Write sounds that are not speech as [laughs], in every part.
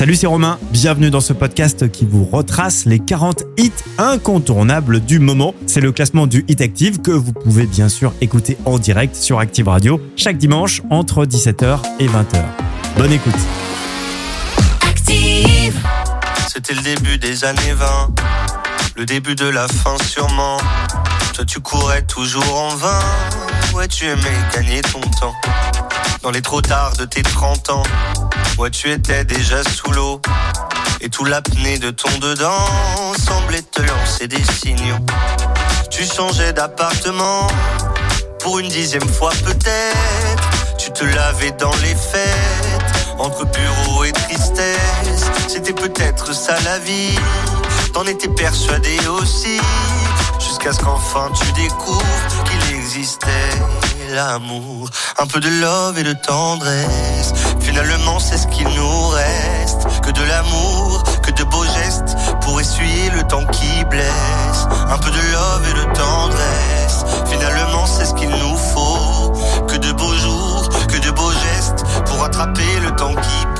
Salut, c'est Romain. Bienvenue dans ce podcast qui vous retrace les 40 hits incontournables du moment. C'est le classement du Hit Active que vous pouvez bien sûr écouter en direct sur Active Radio chaque dimanche entre 17h et 20h. Bonne écoute. Active. C'était le début des années 20, le début de la fin sûrement. Tu courais toujours en vain, ouais tu aimais gagner ton temps. Dans les trop tard de tes 30 ans, ouais tu étais déjà sous l'eau. Et tout l'apnée de ton dedans semblait te lancer des signaux. Tu changeais d'appartement, pour une dixième fois peut-être. Tu te lavais dans les fêtes, entre bureau et tristesse. C'était peut-être ça la vie, t'en étais persuadé aussi. Jusqu'à ce qu'enfin tu découvres qu'il existait l'amour. Un peu de love et de tendresse. Finalement, c'est ce qu'il nous reste. Que de l'amour, que de beaux gestes pour essuyer le temps qui blesse. Un peu de love et de tendresse. Finalement, c'est ce qu'il nous faut. Que de beaux jours, que de beaux gestes pour attraper le temps qui presse.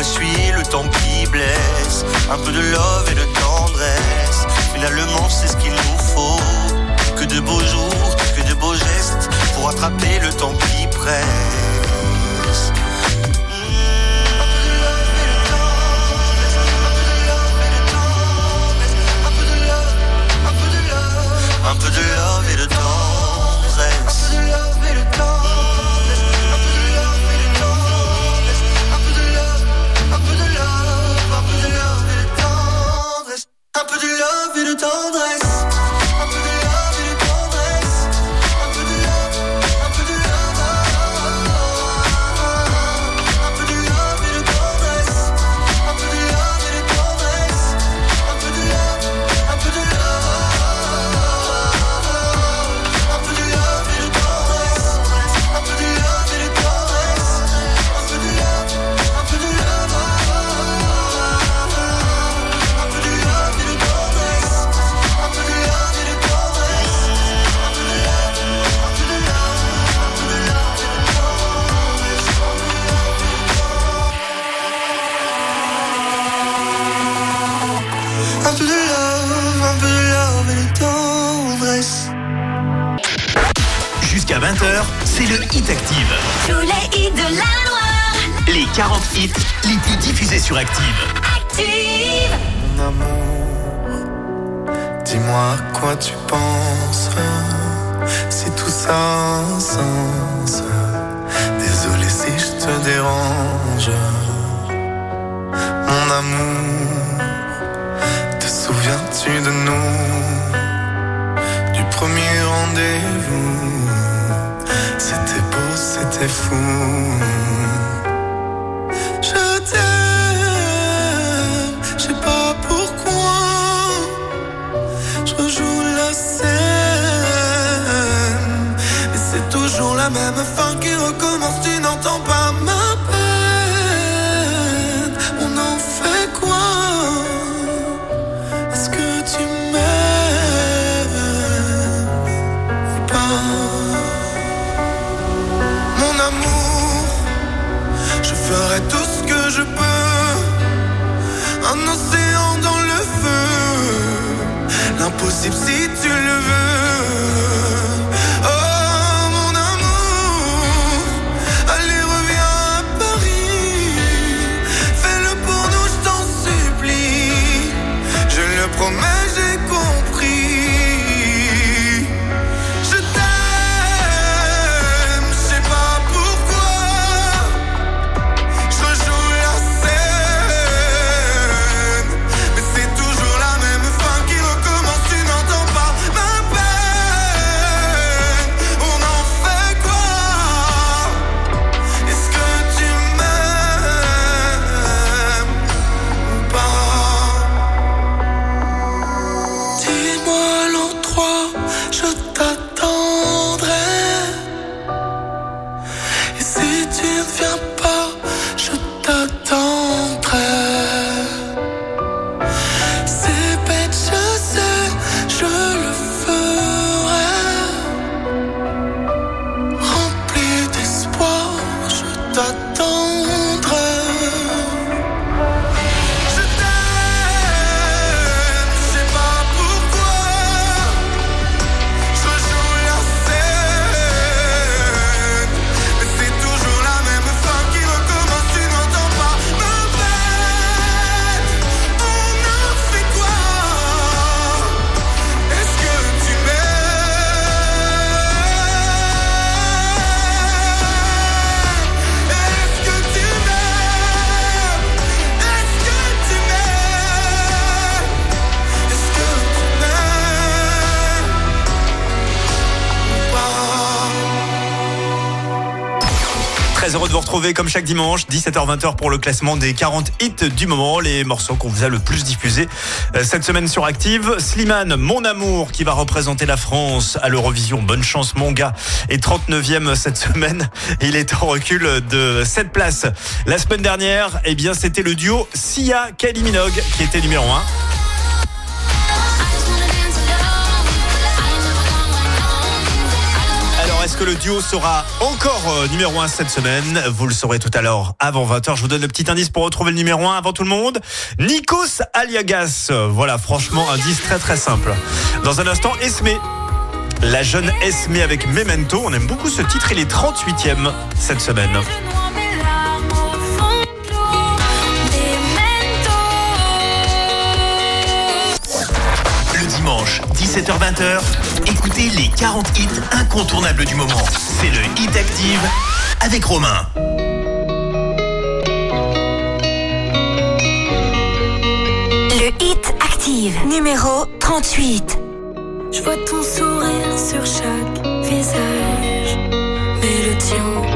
essuyer le temps qui blesse. Un peu de love et de tendresse, finalement c'est ce qu'il nous faut. Que de beaux jours, que de beaux gestes, pour attraper le temps qui presse. Un peu de love et de tendresse. Love et Hit Active. Tous les hits de la Loire. Les 40 hits les plus diffusés sur Active. Active. Mon amour, dis-moi à quoi tu penses. Si tout ça a un sens. Désolé si je te dérange. Mon amour, te souviens-tu de nous? Du premier rendez-vous. C'était beau, c'était fou. Je t'aime, je sais pas pourquoi. Je rejoue la scène, mais c'est toujours la même fin qui recommence. Retrouver comme chaque dimanche, 17h-20h pour le classement des 40 hits du moment, les morceaux qu'on vous a le plus diffusés euh, cette semaine sur Active. Slimane, mon amour, qui va représenter la France à l'Eurovision. Bonne chance, mon gars. Et 39e cette semaine. [laughs] Il est en recul de 7 places. La semaine dernière, eh bien, c'était le duo Sia-Kylie Minogue qui était numéro 1. Le duo sera encore euh, numéro 1 cette semaine Vous le saurez tout à l'heure avant 20h. Je vous donne le petit indice pour retrouver le numéro 1 avant tout le monde. Nikos Aliagas. Voilà, franchement, indice très très simple. Dans un instant, Esme. La jeune Esme avec Memento. On aime beaucoup ce titre. Il est 38e cette semaine. 17h-20h, écoutez les 40 hits incontournables du moment. C'est le Hit Active avec Romain. Le hit active, numéro 38. Je vois ton sourire sur chaque visage, mais le tien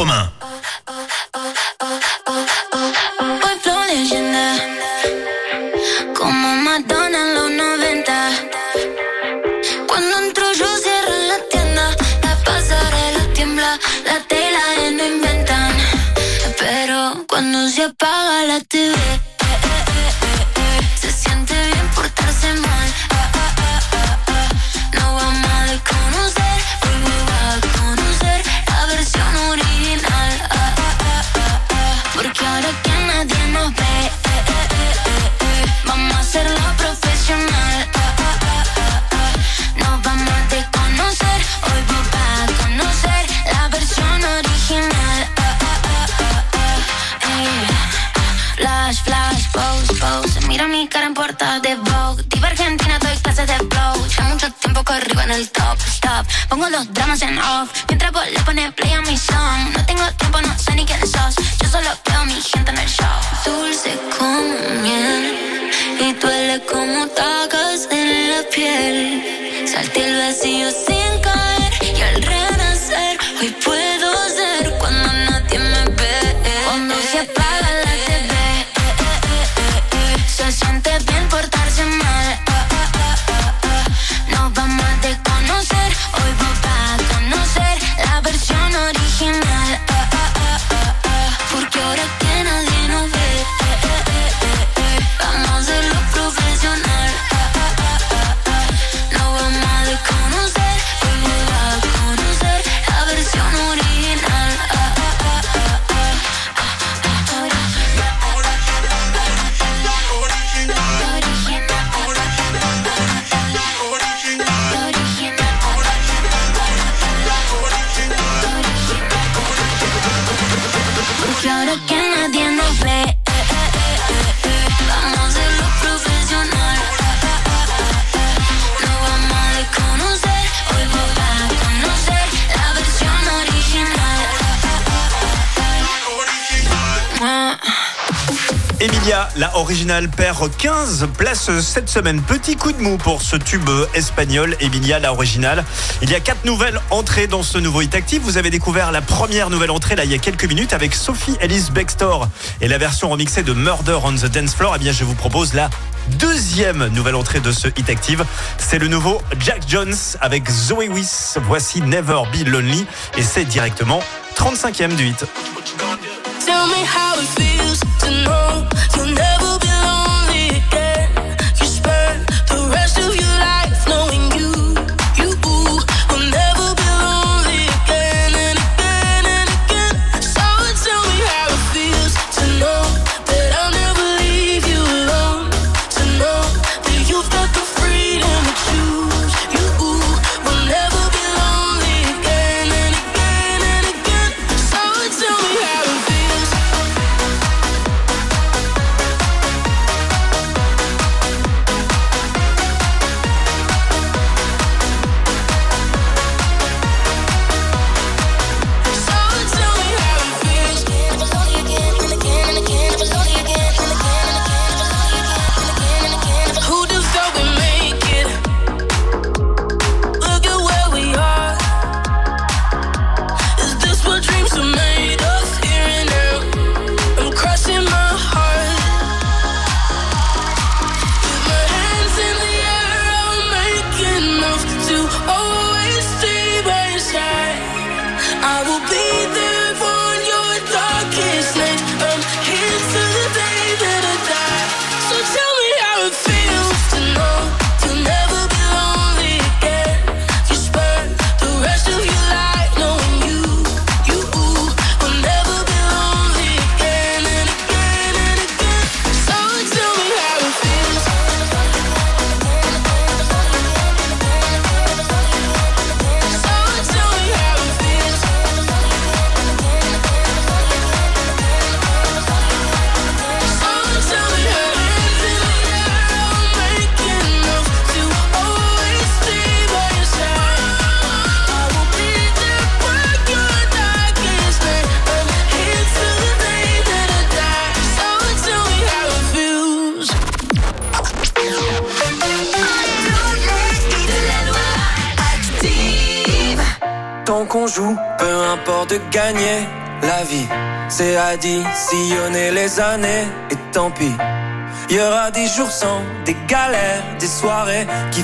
Romain. La originale, perd 15 places cette semaine. Petit coup de mou pour ce tube espagnol, Emilia, la originale. Il y a quatre nouvelles entrées dans ce nouveau hit active. Vous avez découvert la première nouvelle entrée là il y a quelques minutes avec Sophie Ellis Bextor et la version remixée de Murder on the Dance Floor. Eh bien, je vous propose la deuxième nouvelle entrée de ce hit active. C'est le nouveau Jack Jones avec Zoe Wiss. Voici Never Be Lonely et c'est directement 35e du hit. Tell me how it feels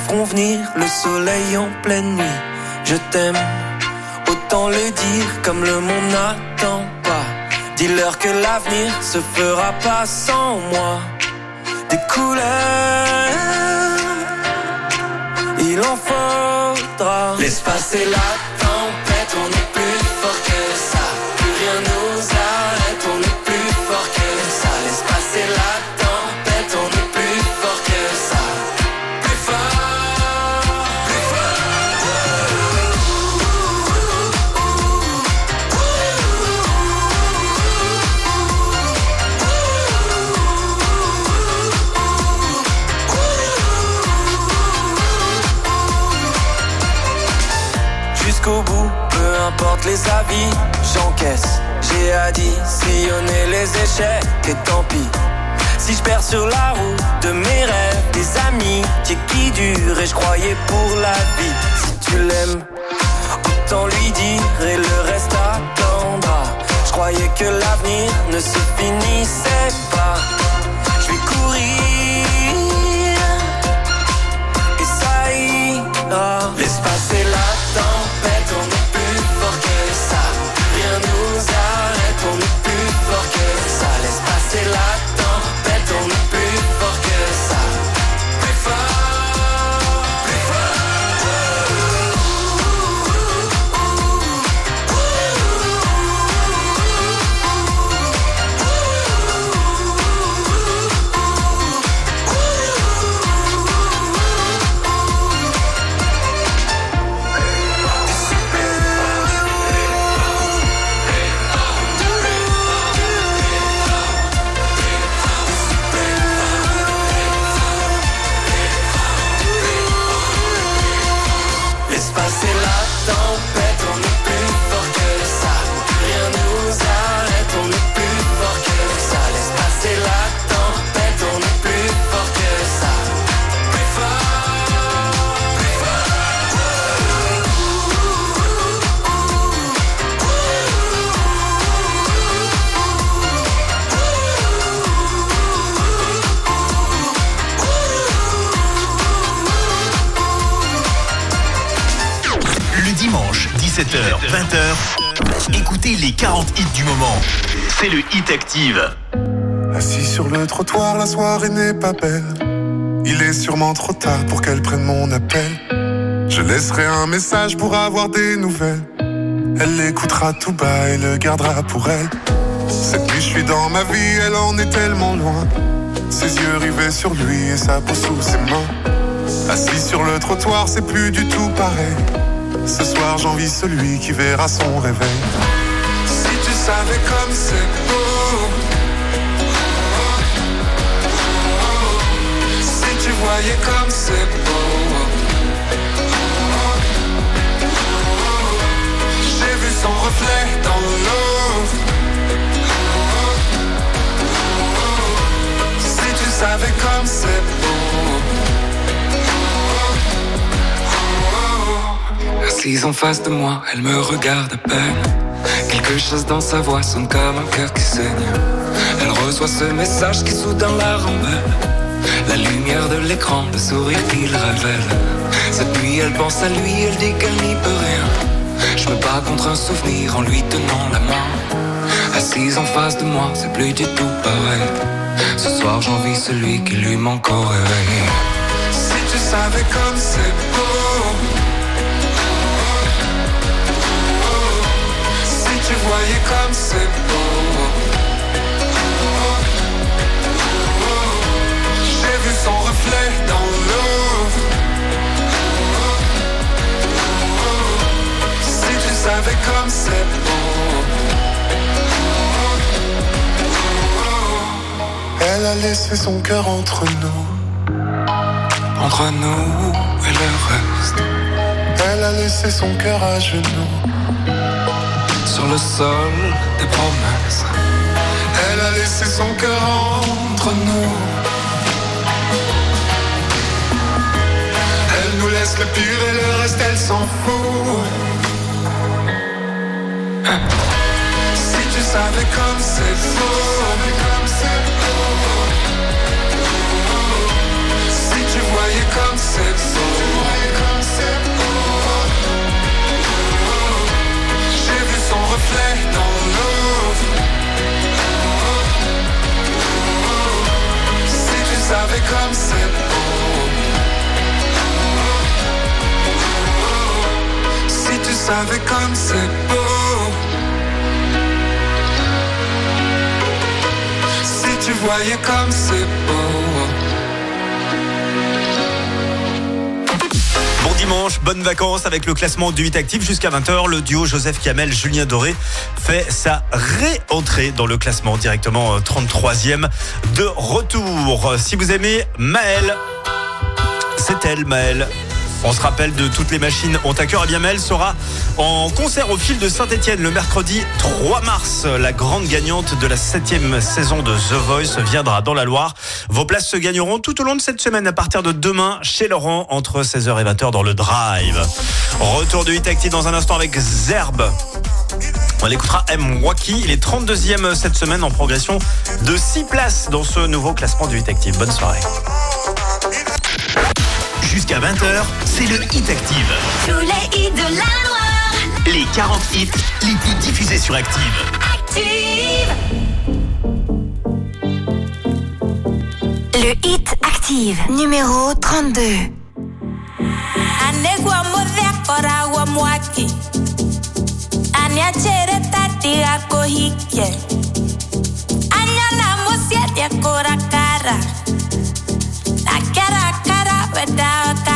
feront le soleil en pleine nuit. Je t'aime, autant le dire comme le monde n'attend pas. Dis-leur que l'avenir se fera pas sans moi. Des couleurs il en faudra. Laisse passer la les avis, j'encaisse. J'ai additionné les échecs et tant pis. Si je perds sur la route de mes rêves, des amis qui qui durent et je croyais pour la vie. Si tu l'aimes, autant lui dire et le reste attendra. Je croyais que l'avenir ne se finissait pas. 20h, écoutez les 40 hits du moment. C'est le Hit Active. Assis sur le trottoir, la soirée n'est pas belle. Il est sûrement trop tard pour qu'elle prenne mon appel. Je laisserai un message pour avoir des nouvelles. Elle l'écoutera tout bas et le gardera pour elle. Cette nuit, je suis dans ma vie, elle en est tellement loin. Ses yeux rivés sur lui et sa peau sous ses mains. Assis sur le trottoir, c'est plus du tout pareil. Ce soir, j'envie celui qui verra son réveil. Si tu savais comme c'est beau. Si tu voyais comme c'est beau. J'ai vu son reflet dans l'eau. Si tu savais comme c'est beau. Assise en face de moi, elle me regarde à peine. Quelque chose dans sa voix sonne comme un cœur qui saigne. Elle reçoit ce message qui soudain la rembelle. La lumière de l'écran, le sourire qu'il révèle. Cette nuit, elle pense à lui, elle dit qu'elle n'y peut rien. Je me bats contre un souvenir en lui tenant la main. Assise en face de moi, c'est plus du tout pareil. Ce soir, j'envie celui qui lui manque au. Si tu savais comme c'est beau. Voyais comme c'est beau. J'ai vu son reflet dans l'eau. Si tu savais comme c'est beau. Elle a laissé son cœur entre nous. Entre nous et le reste, Elle a laissé son cœur à genoux. Le sol des promesses. Elle a laissé son cœur entre nous. Elle nous laisse le pire et le reste, elle s'en fout. Si tu savais comme c'est beau. Si tu voyais comme c'est beau. Voyais comme c'est beau. Dimanche, bonnes vacances avec le classement du 8 actif jusqu'à 20h. Le duo Joseph Kamel, Julien Doré fait sa réentrée dans le classement directement euh, 33e de retour. Si vous aimez Maël, c'est elle Maël. On se rappelle de toutes les machines ont à cœur. Et bien Maël sera en concert au fil de Saint-Etienne le mercredi 3 mars. La grande gagnante de la septième saison de The Voice viendra dans la Loire. Vos places se gagneront tout au long de cette semaine à partir de demain chez Laurent entre 16h et 20h dans le Drive. Retour de 8 Active dans un instant avec Zerbe. On l'écoutera M. Waki. Il est 32e cette semaine en progression de 6 places dans ce nouveau classement du 8 Active. Bonne soirée. Jusqu'à 20h, c'est le Hit Active. Tous les hits de la Loire. Les 40 hits les plus diffusés sur Active. Active. Le hit Active, numéro 32. Anegwa muthekora wa mwaki aniachere tatiga kuhikie anyona musiendie kurakara nakerakara wedakaga no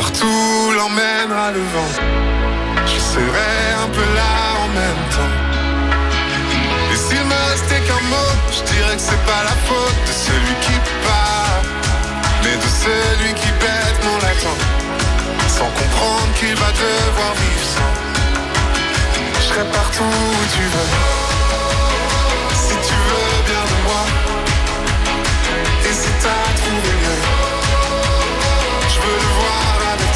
partout l'emmènera le vent. Je serai un peu là en même temps. Et s'il me restait qu'un mot, je dirais que c'est pas la faute de celui qui part, mais de celui qui bête mon latin, sans comprendre qu'il va devoir vivre sans. Je serai partout où tu veux, si tu veux bien de moi, et si t'as trouvé mieux.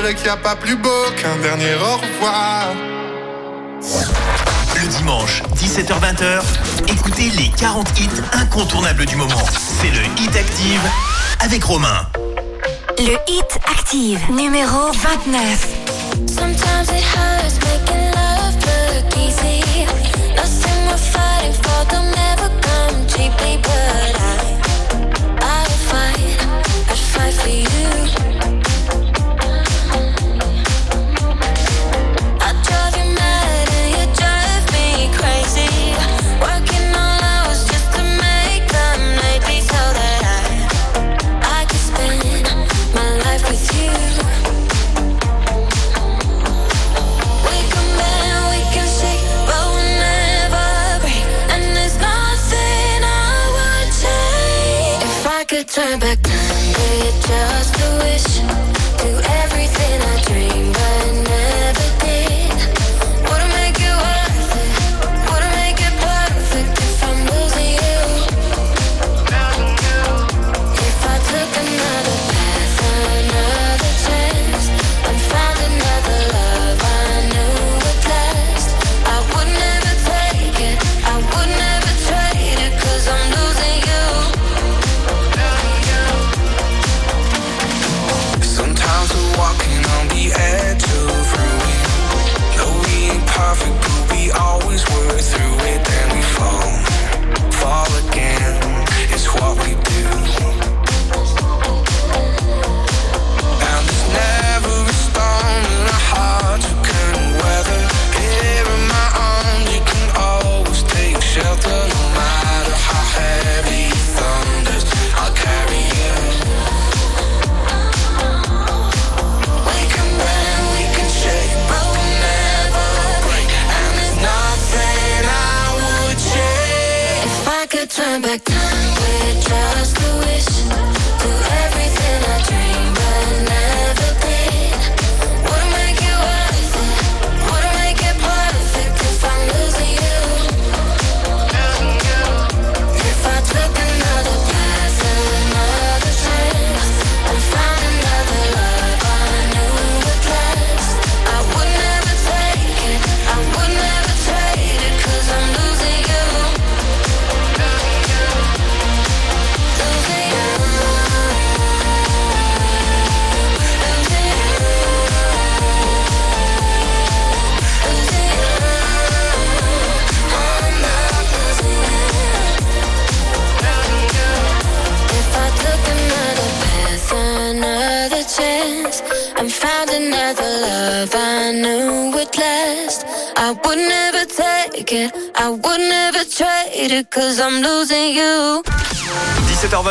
Dirais qu'il n'y a pas plus beau qu'un dernier au revoir. Dimanche, 17h-20h, écoutez les 40 hits incontournables du moment. C'est le Hit Active avec Romain. Le Hit Active, numéro 29. Sometimes it hurts making love look easy. Nothing we're fighting for will never come cheaply, but I, I will fight, I fight for you.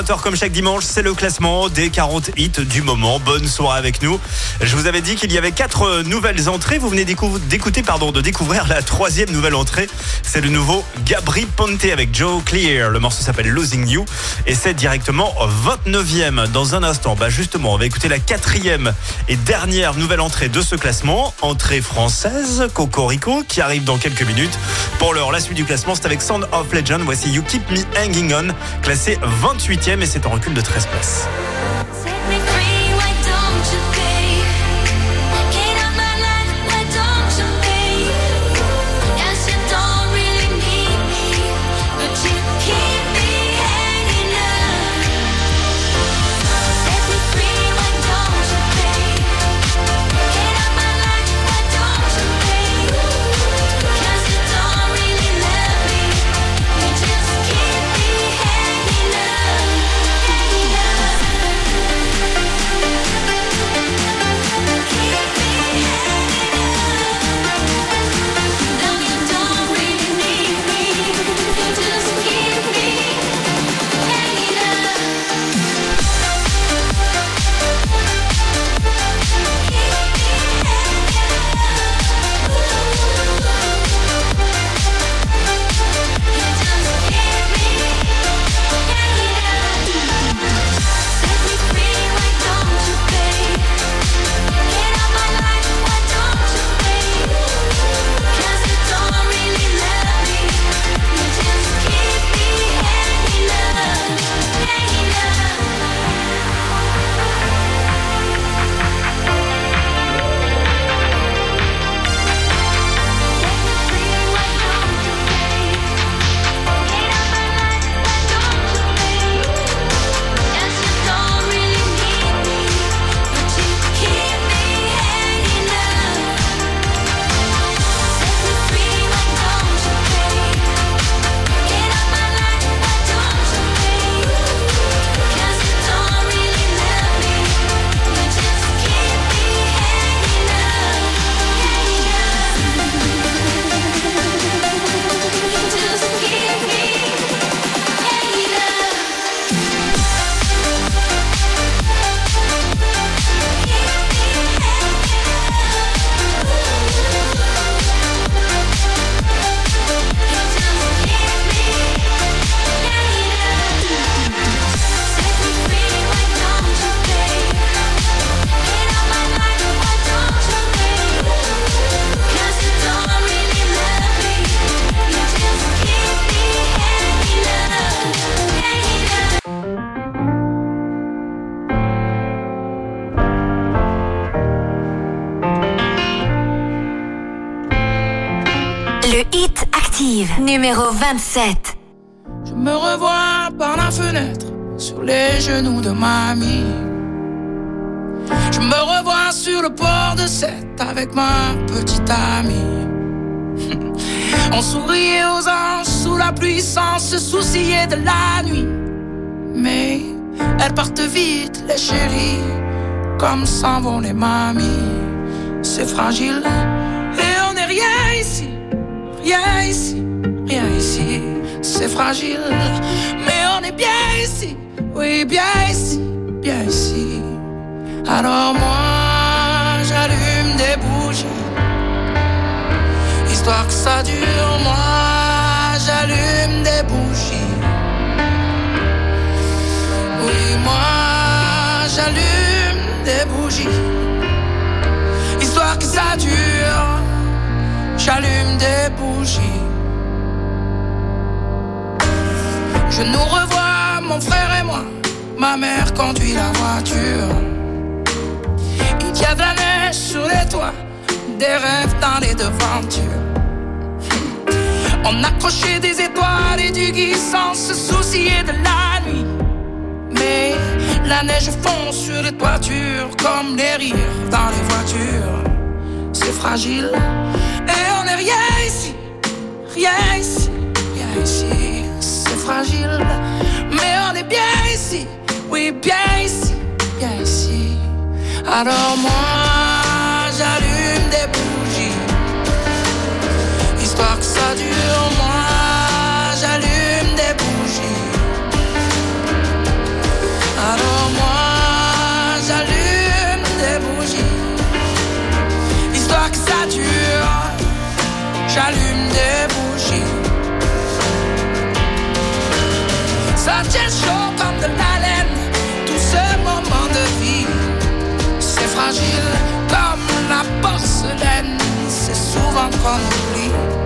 17h20 comme chaque dimanche, c'est le classement des 40 hits du moment. Bonne soirée avec nous. Je vous avais dit qu'il y avait quatre nouvelles entrées. Vous venez d'écou- d'écouter, pardon, de découvrir la troisième nouvelle entrée. C'est le nouveau Gabri Ponte avec Joe Clear. Le morceau s'appelle Losing You et c'est directement 29e. Dans un instant, bah justement, on va écouter la quatrième et dernière nouvelle entrée de ce classement. Entrée française, Cocorico, qui arrive dans quelques minutes. Pour l'heure, la suite du classement, c'est avec Sound of Legend. Voici You Keep Me Hanging On, classé 28e et c'est en recul de 13 places. 27. Je me revois par la fenêtre sur les genoux de mamie. Je me revois sur le port de Sète avec ma petite amie. [laughs] On souriait aux anges sous la pluie sans se soucier de la nuit. Mais elles partent vite, les chéris, comme s'en vont les mamies. C'est fragile et on n'est rien ici, rien ici, rien ici. C'est fragile, mais on est bien ici, oui, bien ici, bien ici. Alors moi, j'allume des bougies, histoire que ça dure. Moi, j'allume des bougies. Oui, moi, j'allume des bougies, histoire que ça dure. J'allume des bougies. Je nous revois, mon frère et moi. Ma mère conduit la voiture. Il y a de la neige sur les toits, des rêves dans les devantures. On accrochait des étoiles et du gui sans se soucier de la nuit. Mais la neige fond sur les toitures comme les rires dans les voitures. C'est fragile et on n'est rien ici, rien ici, rien ici. Mais on est bien ici, oui, bien ici, bien ici. Alors moi, j'allume des bougies, histoire que ça dure. Moi, j'allume des bougies. Alors moi, j'allume des bougies, histoire que ça dure. J'allume des bougies. Ça tient chaud comme de l'haleine, tout ce moment de vie. C'est fragile comme la porcelaine, c'est souvent qu'on oublie.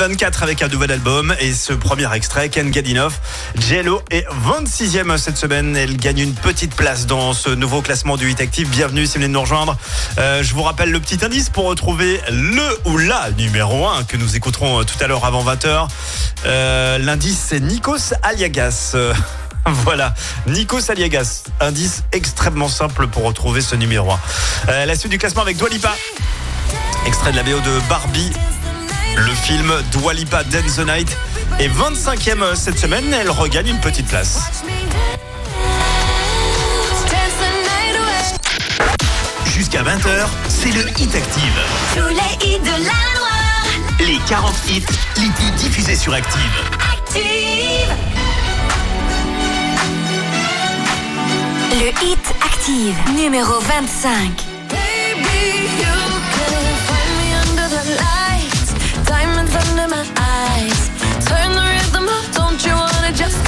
2024 avec un nouvel album et ce premier extrait, Ken Gadinoff. JLO est 26e cette semaine. Elle gagne une petite place dans ce nouveau classement du Hit Active. Bienvenue si vous de nous rejoindre. Euh, je vous rappelle le petit indice pour retrouver le ou la numéro 1 que nous écouterons euh, tout à l'heure avant 20h. Euh, L'indice c'est Nikos Aliagas. [laughs] Voilà, Nikos Aliagas, indice extrêmement simple pour retrouver ce numéro 1. Euh, la suite du classement avec Dua Lipa. Extrait de la BO de Barbie, le film Dua Lipa Dance the Night est 25e cette semaine. Elle regagne une petite place. Jusqu'à 20h, c'est le Hit Active. Tous les hits de la Loire. Les 40 hits les plus diffusés sur Active. Active. Le hit active, numéro 25. Baby, you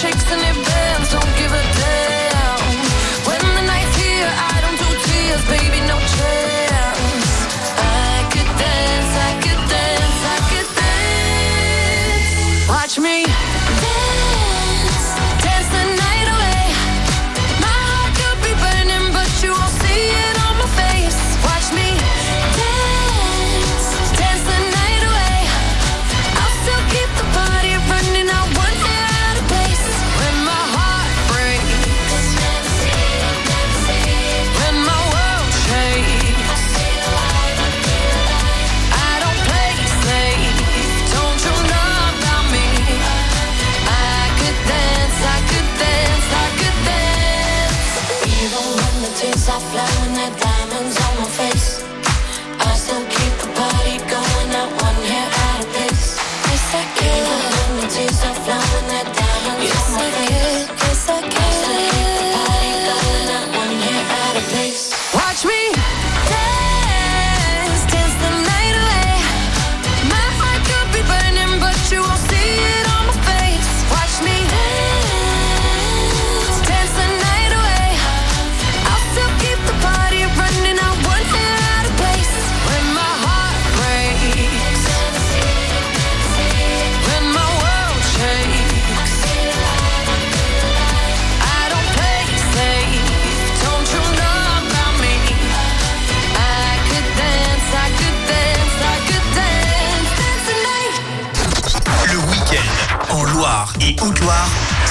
shakes and don't give a damn. When the night's here, I don't do tears, baby, no chance. I could dance, I could dance, I could dance. Watch me.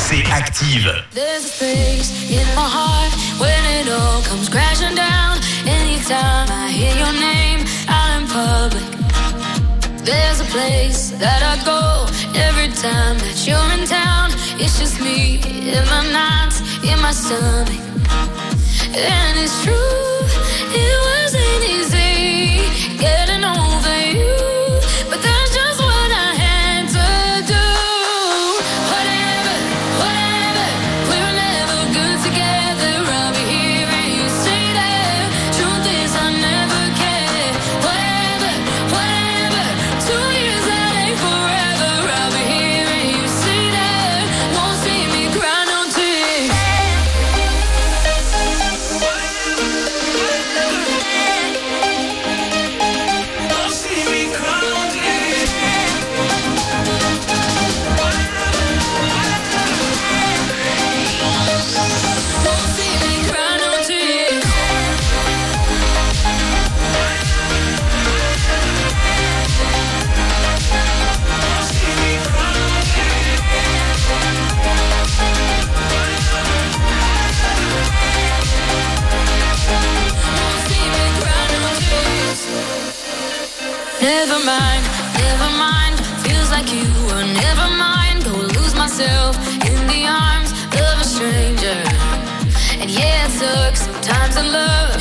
C'est active. There's a place in my heart when it all comes crashing down. A that I go every time that you're in town. It's just me in my in my stomach. And it's true, it wasn't easy. you never mind go lose myself in the arms of a stranger. And yeah it sucks. Sometimes i love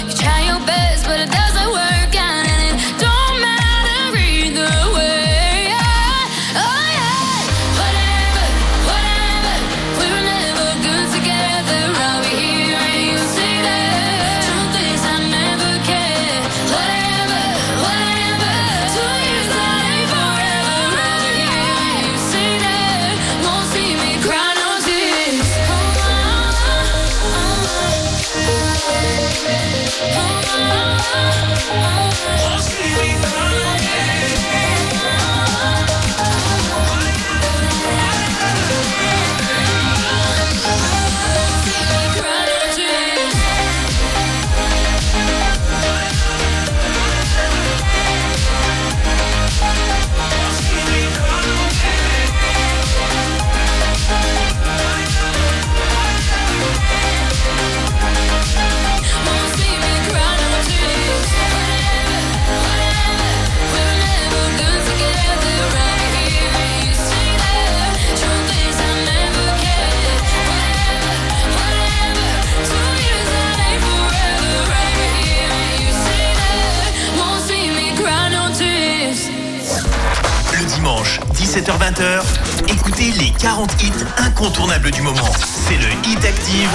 7h20h, écoutez les 40 hits incontournables du moment. C'est le Hit Active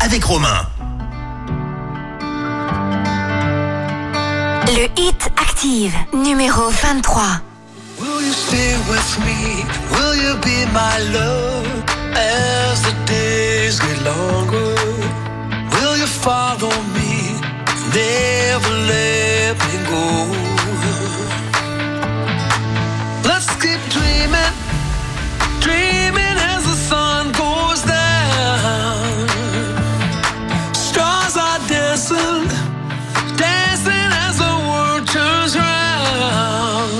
avec Romain. Le Hit Active, numéro 23. Will you stay with me? Will you be my love? As the days get longer? Will you follow me? Never let me go. dreaming, dreaming as the sun goes down. Stars are dancing, dancing as the world turns round.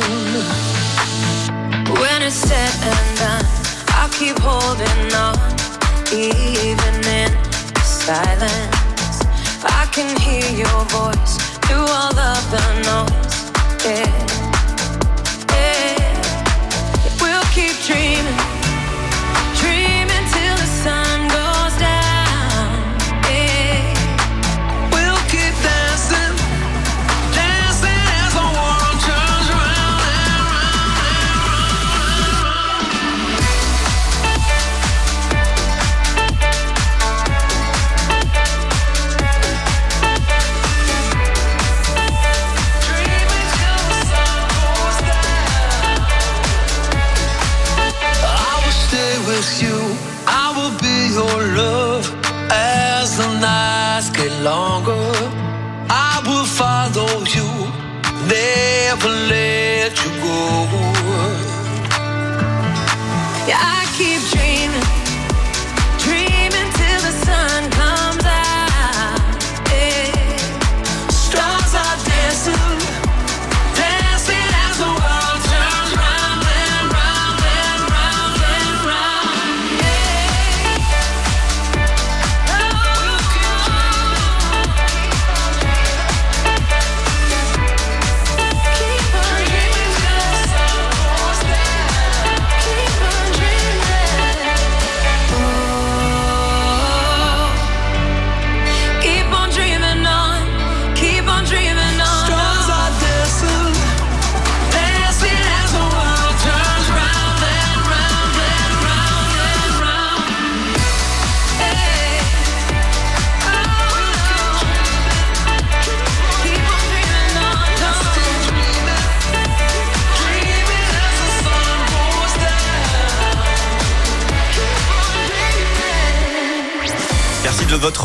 When it's said and done, I'll keep holding on, even in silence. I can hear your voice longer. I will follow you, never let.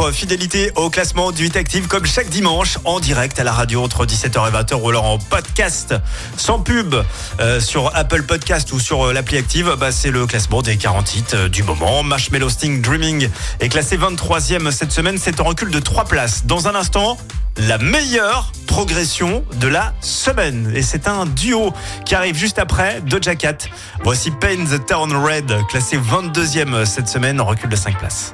Fidélité au classement du Hit Active comme chaque dimanche en direct à la radio entre 17h et 20h ou alors en podcast sans pub euh, sur Apple Podcast ou sur euh, l'appli Active. Bah, c'est le classement des 40 hits euh, du moment. Marshmallow Sting Dreaming est classé 23e cette semaine. C'est un recul de 3 places. Dans un instant, la meilleure progression de la semaine. Et c'est un duo qui arrive juste après Doja Cat. Voici Pain the Town Red, classé 22e cette semaine, en recul de 5 places.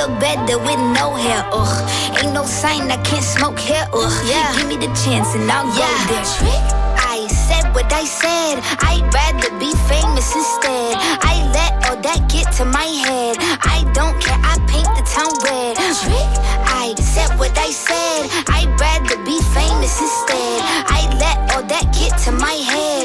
look better with no hair. Ugh, ain't no sign I can't smoke here. Ugh, yeah, give me the chance and I'll go there. Trick. I said what I said. I'd rather be famous instead. I let all that get to my head. I don't care. I paint the town red. Trick. I said what I said. I'd rather be famous instead. I let all that get to my head.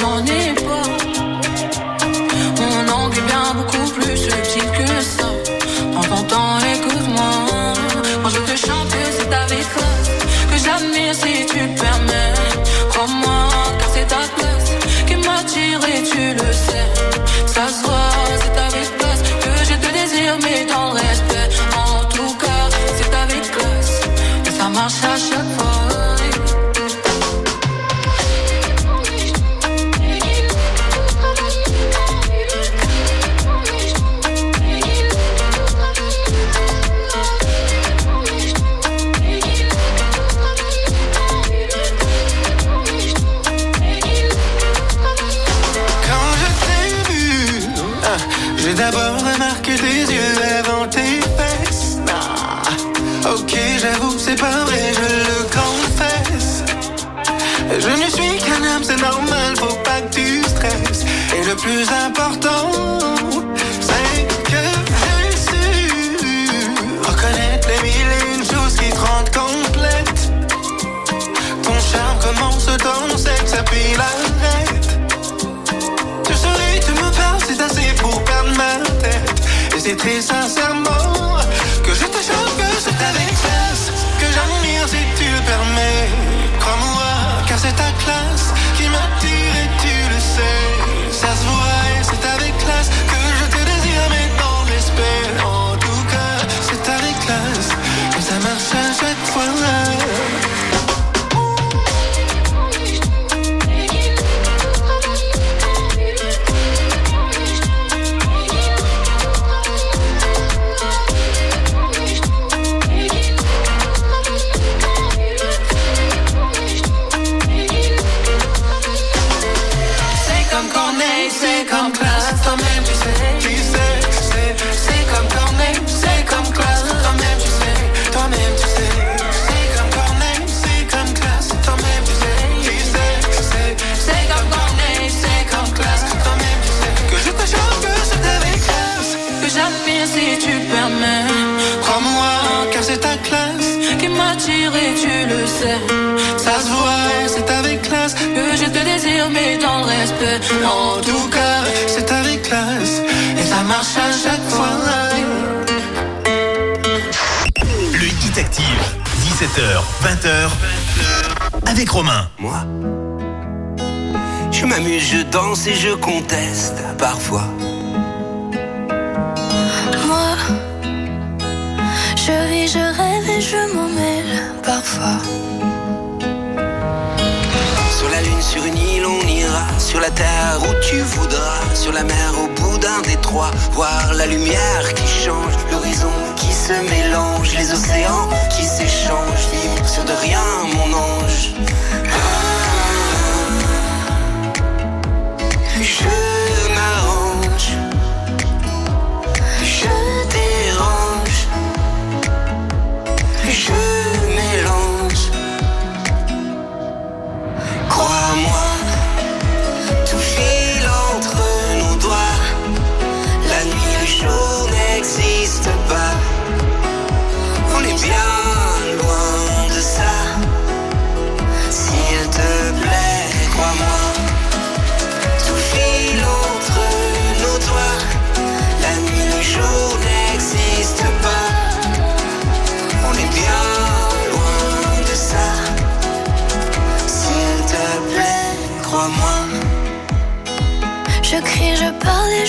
J'en ai très sincèrement que je te chante que c'est avec classe que j'admire si tu le permets. Crois-moi, car c'est ta classe qui m'attire et tu le sais. Dans le respect. En tout cas, c'est avec classe et ça marche à chaque fois. Le Hit Active, 17h, 20h, avec Romain. Moi, je m'amuse, je danse et je conteste parfois. Moi, je vis, je rêve et je m'en mêle parfois. Sur une île, on ira. Sur la terre où tu voudras. Sur la mer, au bout d'un détroit. Voir la lumière qui change. L'horizon qui se mélange. Les océans qui s'échangent. Vivre sur de rien, mon ange. Ah.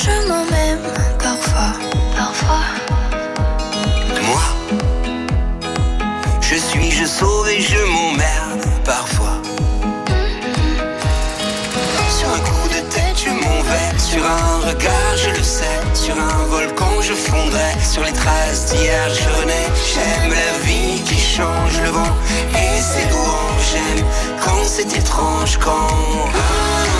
Je m'en parfois. Parfois. Moi, je suis, je sauve et je m'emmerde parfois. Sur un coup de tête, je m'en vais. Sur un regard, je le sais. Sur un volcan, je fondrai. Sur les traces d'hier, je renais. J'aime la vie qui change le vent et ses louanges. J'aime quand c'est étrange, quand.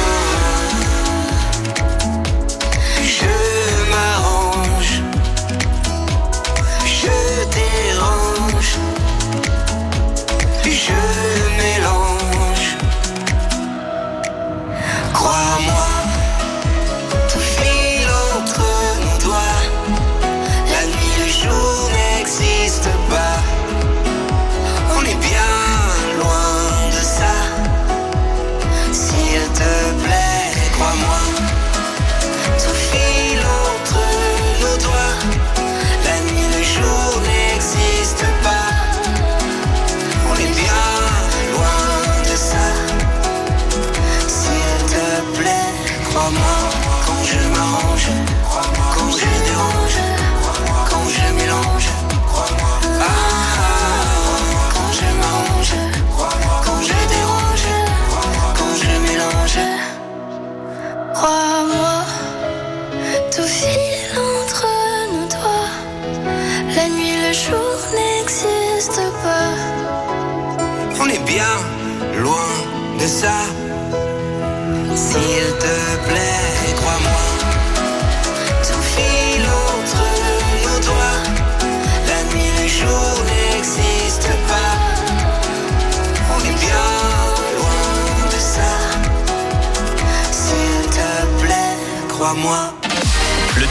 Loin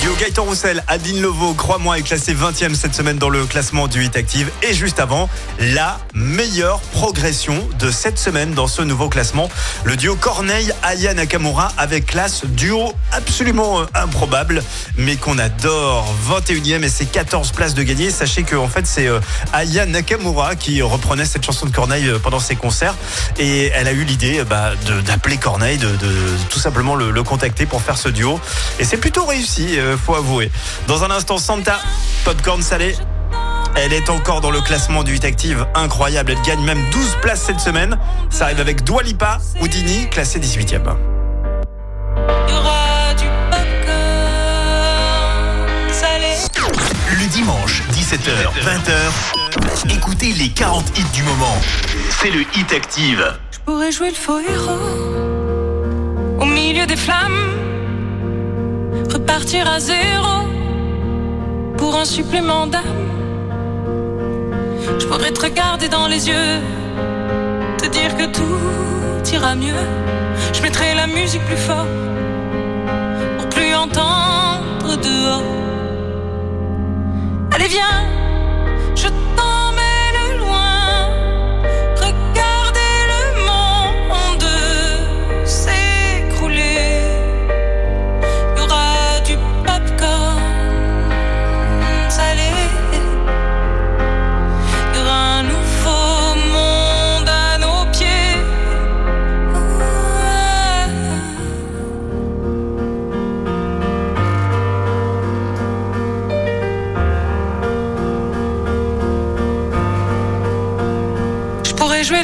duo Gaëtan Roussel, Adeline Lovo, crois-moi, est classé 20e cette semaine dans le classement du Hit Active. Et juste avant, la meilleure progression de cette semaine dans ce nouveau classement. Le duo Corneille Aya Nakamura avec classe duo absolument euh, improbable, mais qu'on adore. 21e et c'est 14 places de gagner. Sachez que fait c'est euh, Aya Nakamura qui reprenait cette chanson de Corneille euh, pendant ses concerts et elle a eu l'idée bah, d'appeler Corneille, de, tout simplement le, contacter pour faire ce duo. Et c'est plutôt réussi, faut avouer. Dans un instant, Santa, Popcorn Salé. Elle est encore dans le classement du Hit Active. Incroyable. Elle gagne même 12 places cette semaine. Ça arrive avec Dua Lipa, Houdini, classé 18e. Il y aura du popcorn salé. Le dimanche, 17h, 20h, écoutez les 40 hits du moment. C'est le Hit Active. Je pourrais jouer le faux héros au milieu des flammes, repartir à zéro pour un supplément d'âme. Je pourrais te regarder dans les yeux, te dire que tout ira mieux. Je mettrai la musique plus fort pour plus entendre dehors. Allez, viens,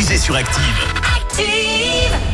Diffusés sur Active. Active.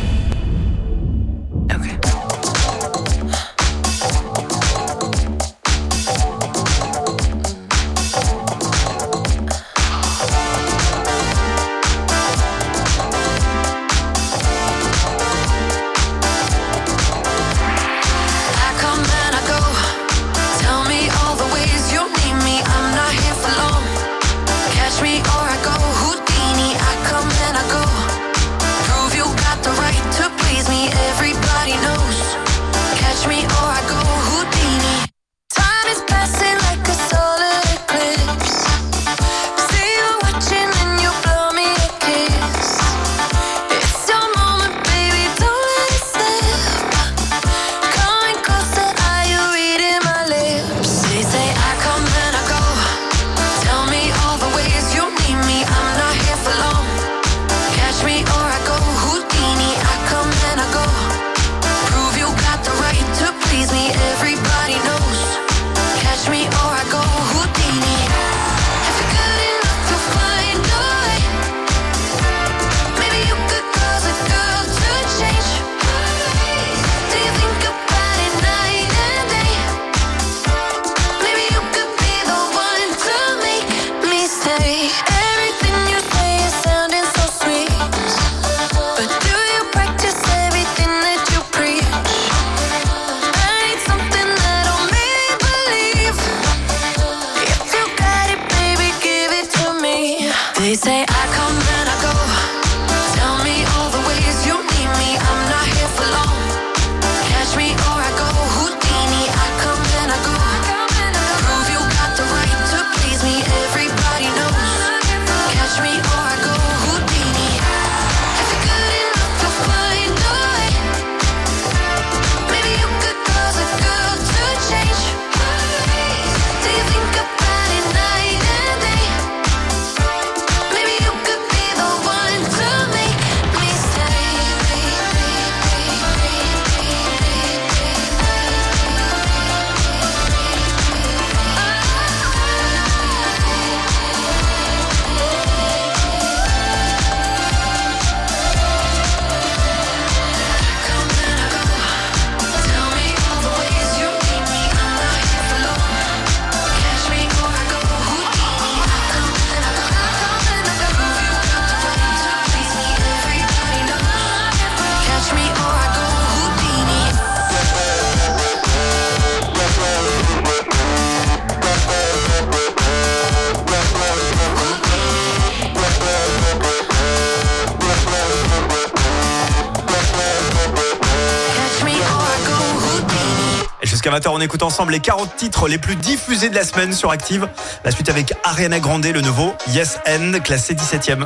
20h, on écoute ensemble les 40 titres les plus diffusés de la semaine sur Active. La suite avec Ariana Grande, le nouveau Yes End, classé 17ème.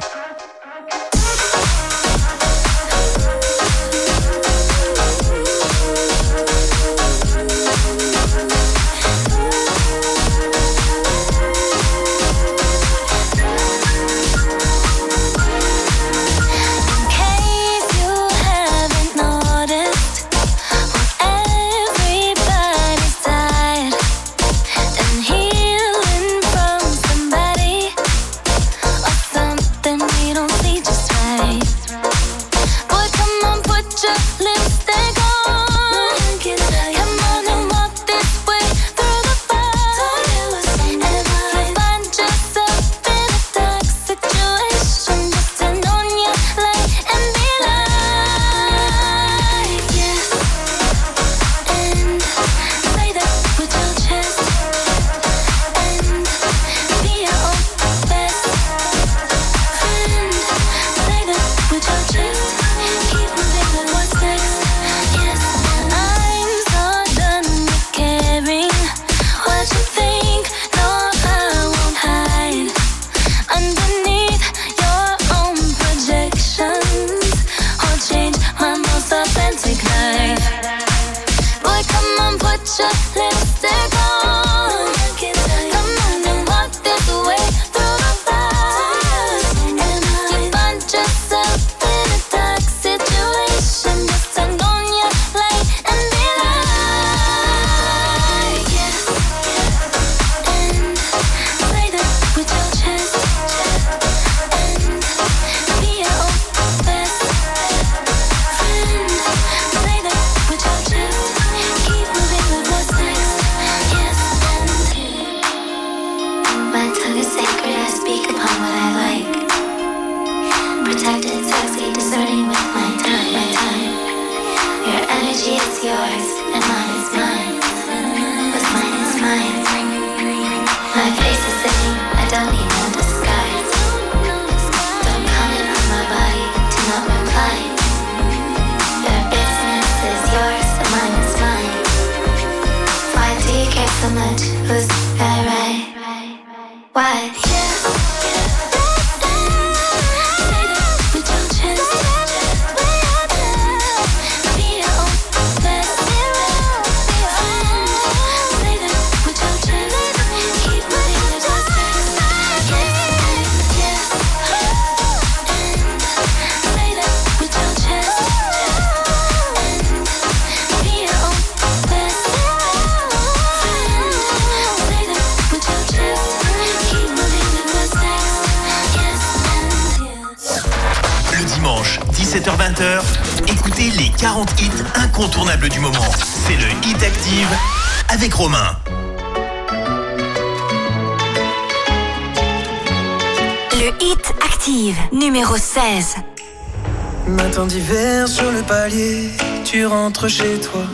Rentres chez toi.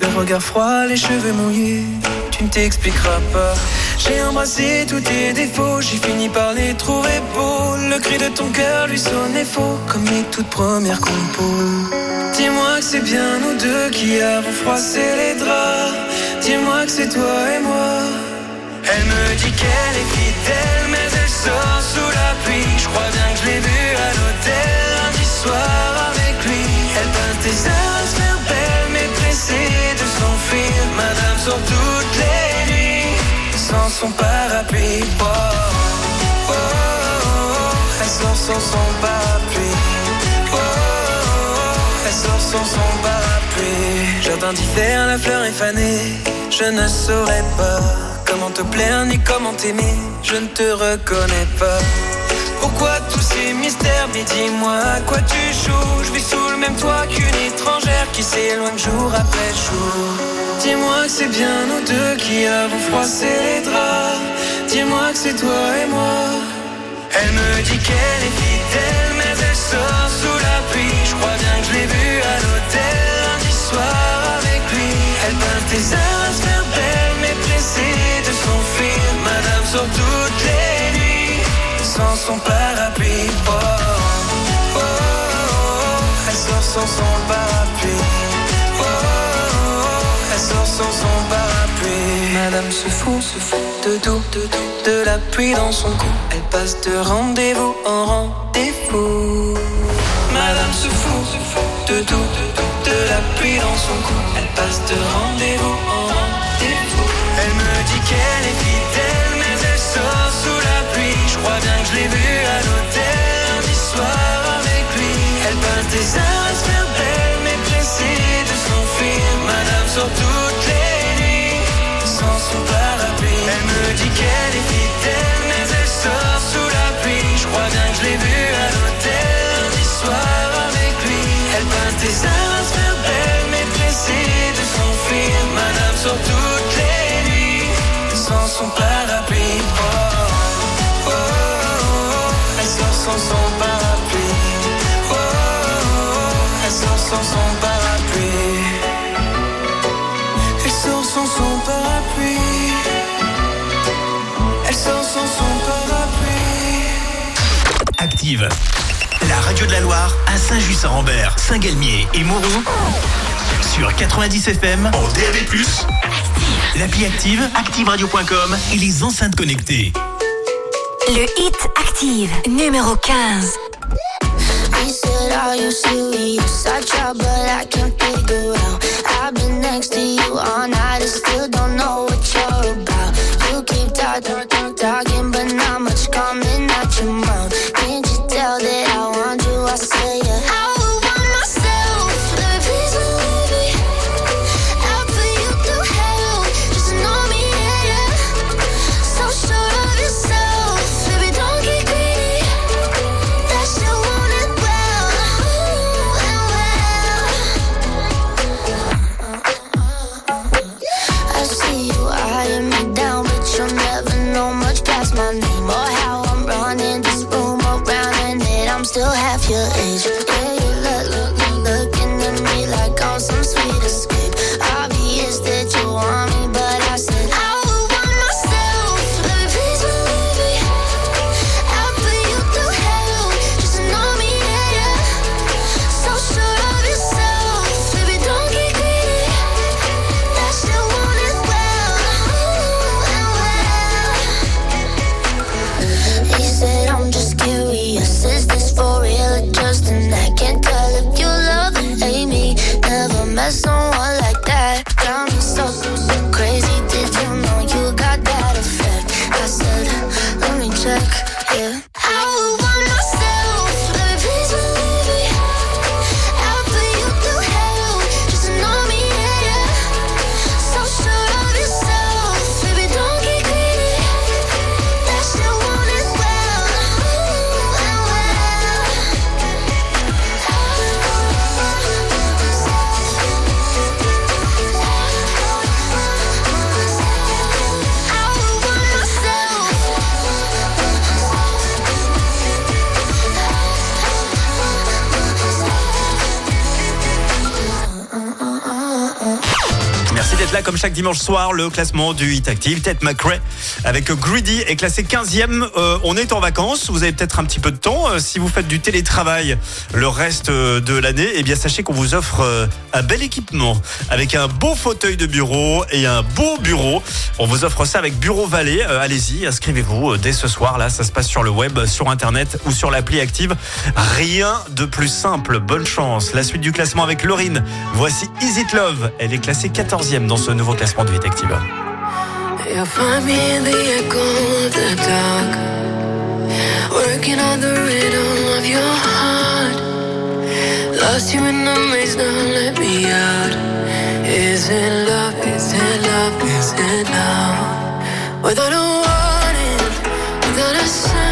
Le regard froid, les cheveux mouillés, tu ne t'expliqueras pas. J'ai embrassé tous tes défauts, j'ai fini par les trouver beaux. Le cri de ton cœur lui sonnait faux, comme mes toutes premières compos. Dis-moi que c'est bien nous deux qui avons froissé les draps. Dis-moi que c'est toi et moi. Elle me dit qu'elle est fidèle, mais elle sort sous la pluie. Je crois bien que je l'ai vue à l'hôtel lundi soir avec lui. Elle peint tes heures à se pressée de s'enfuir. Madame sort toutes les nuits sans son parapluie. Oh, oh, oh, elle sort sans son parapluie. Oh, oh, elle sort sans son parapluie. Jardin d'hiver, la fleur est fanée. Je ne saurais pas comment te plaire ni comment t'aimer. Je ne te reconnais pas. Pourquoi tous Mais dis-moi à quoi tu joues. Je vis sous le même toit qu'une étrangère Qui s'éloigne jour après jour. Dis-moi que c'est bien nous deux qui avons froissé les draps. Dis-moi que c'est toi et moi. Elle me dit qu'elle est fidèle Mais elle sort sous la pluie. Je crois bien que je l'ai vue à l'hôtel lundi soir avec lui. Elle peint tes heures à se faire belle Mais pressée de s'enfuir. Madame sort toutes les nuits sans son parapluie. Oh, oh, oh, elle sort sans son parapluie. Oh, oh, elle sort sans son parapluie. Madame se fout, se fout de tout, de tout, de la pluie dans son cou. Elle passe de rendez-vous en rendez-vous. Madame se fout, se fout de tout, de tout, de la pluie dans son cou. Elle passe de rendez-vous en rendez-vous. Sans son parapluie. Elle sort sans son parapluie. Elle sort sans son parapluie. Active. La radio de la Loire à Saint-Just-Saint-Rambert, Saint-Galmier et Mauron sur 90 FM en DAB+. L'appli Active, activeradio.com et les enceintes connectées. Le hit active, numéro 15. Are you serious? I try, but I can't figure out. I've been next to you all night and still don't know chaque dimanche soir. Le classement du Hit Active, Ted McRae avec Greedy est classé 15e. Euh, on est en vacances. Vous avez peut-être un petit peu de temps. Euh, si vous faites du télétravail le reste euh, de l'année, eh bien sachez qu'on vous offre euh, un bel équipement avec un beau fauteuil de bureau et un beau bureau. On vous offre ça avec Bureau Vallée. Euh, Allez-y, inscrivez-vous dès ce soir. Là, ça se passe sur le web, sur internet ou sur l'appli Active. Rien de plus simple. Bonne chance. La suite du classement avec Laurine. Voici Is It Love. Elle est classée 14e dans ce nouveau classement du Hit Active. You'll find me in the echo of the dark, working on the rhythm of your heart. Lost you in the maze, now let me out. Is it love? Is it love? Is it love? Without a warning, without a sign,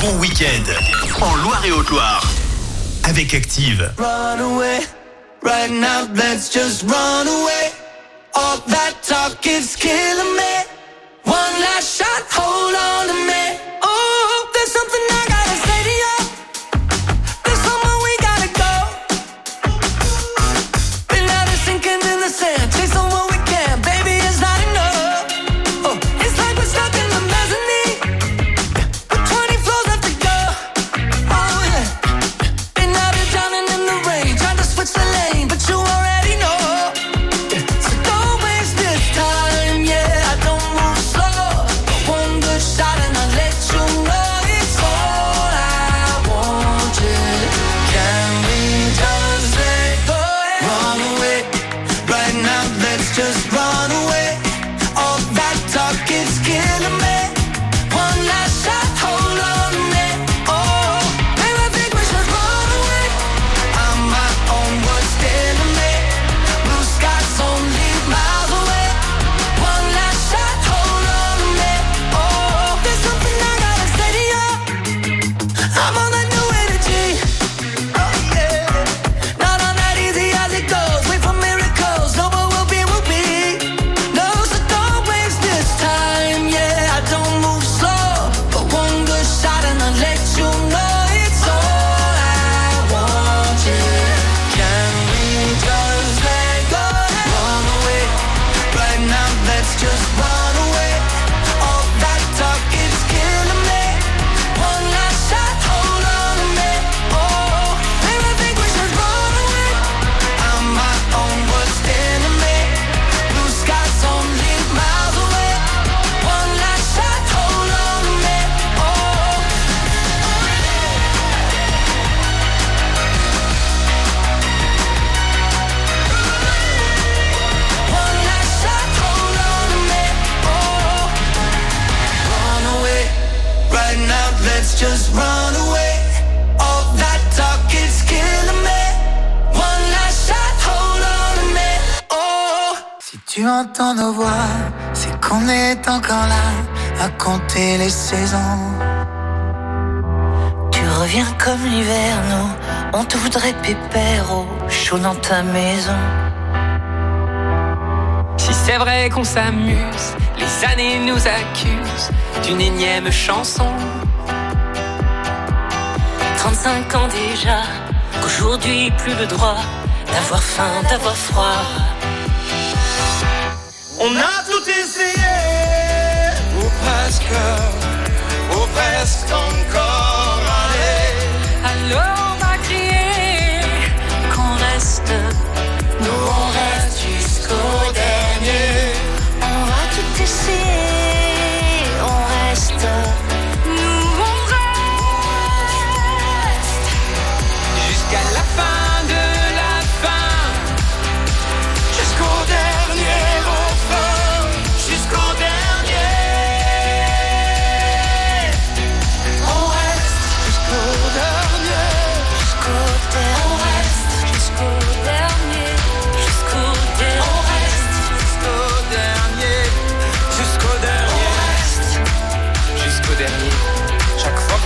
bon week-end en Loire et Haute-Loire avec Active. Run away, right now, let's just run away. All that talk is killing me. One last shot, hold on to me. Oh, there's something Nos voix, c'est qu'on est encore là à compter les saisons. Tu reviens comme l'hiver, nous, on te voudrait pépère au chaud dans ta maison. Si c'est vrai qu'on s'amuse, les années nous accusent d'une énième chanson. 35 ans déjà, qu'aujourd'hui plus le droit d'avoir faim, d'avoir froid. On a tout essayé, ou presque, ou presque encore. Allez, Alors on va crier qu'on reste, nous on reste jusqu'au dernier. on va tout essayer,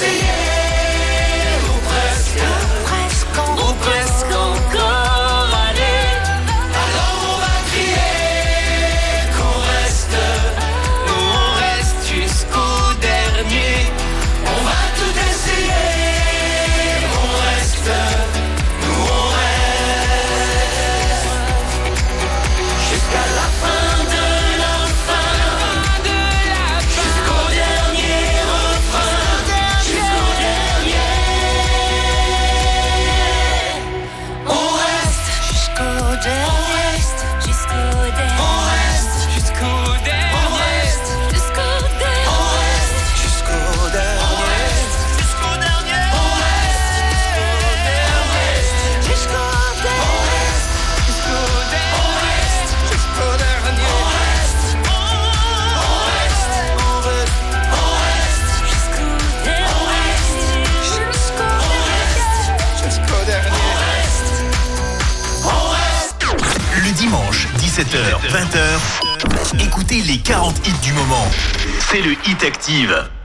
Tout essayé, Active.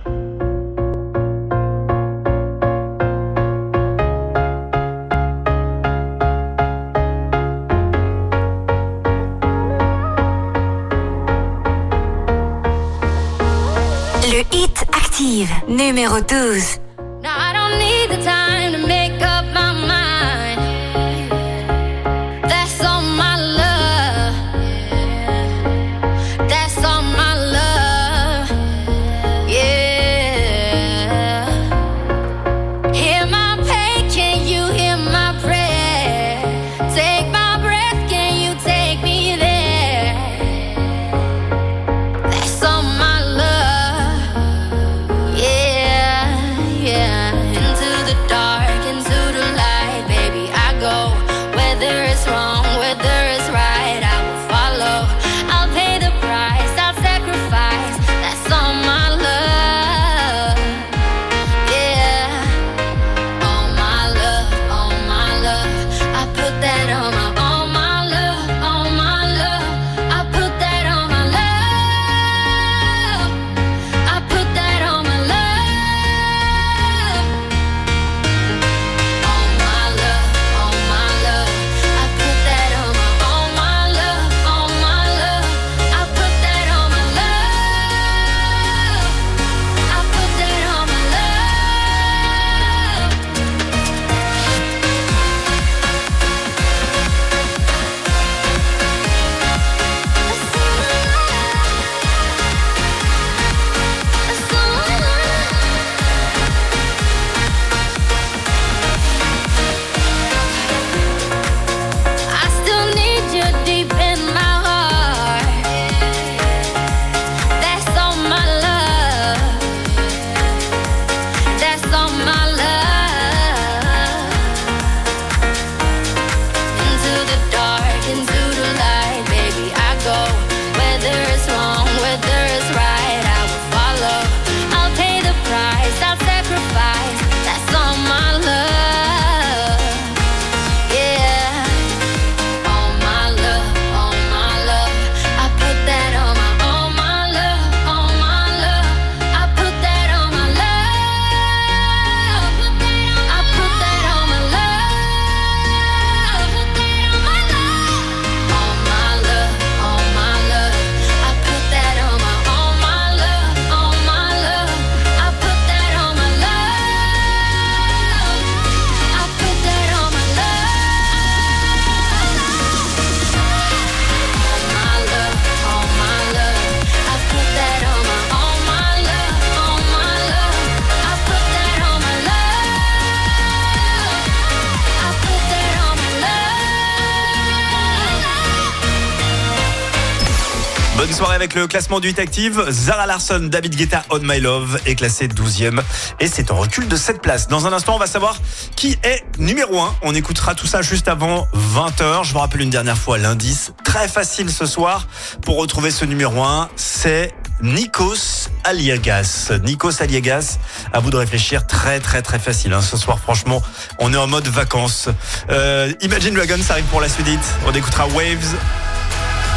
Avec le classement du Hit Active. Zara Larson, David Guetta, On My Love est classé 12e et c'est en recul de cette place. Dans un instant, on va savoir qui est numéro 1. On écoutera tout ça juste avant 20h. Je vous rappelle une dernière fois l'indice. Très facile ce soir pour retrouver ce numéro 1. C'est Nikos Aliagas. Nikos Aliagas, à vous de réfléchir, très très très facile. hein. Ce soir, franchement, on est en mode vacances. Euh, Imagine Dragons arrive pour la suite. On écoutera Waves.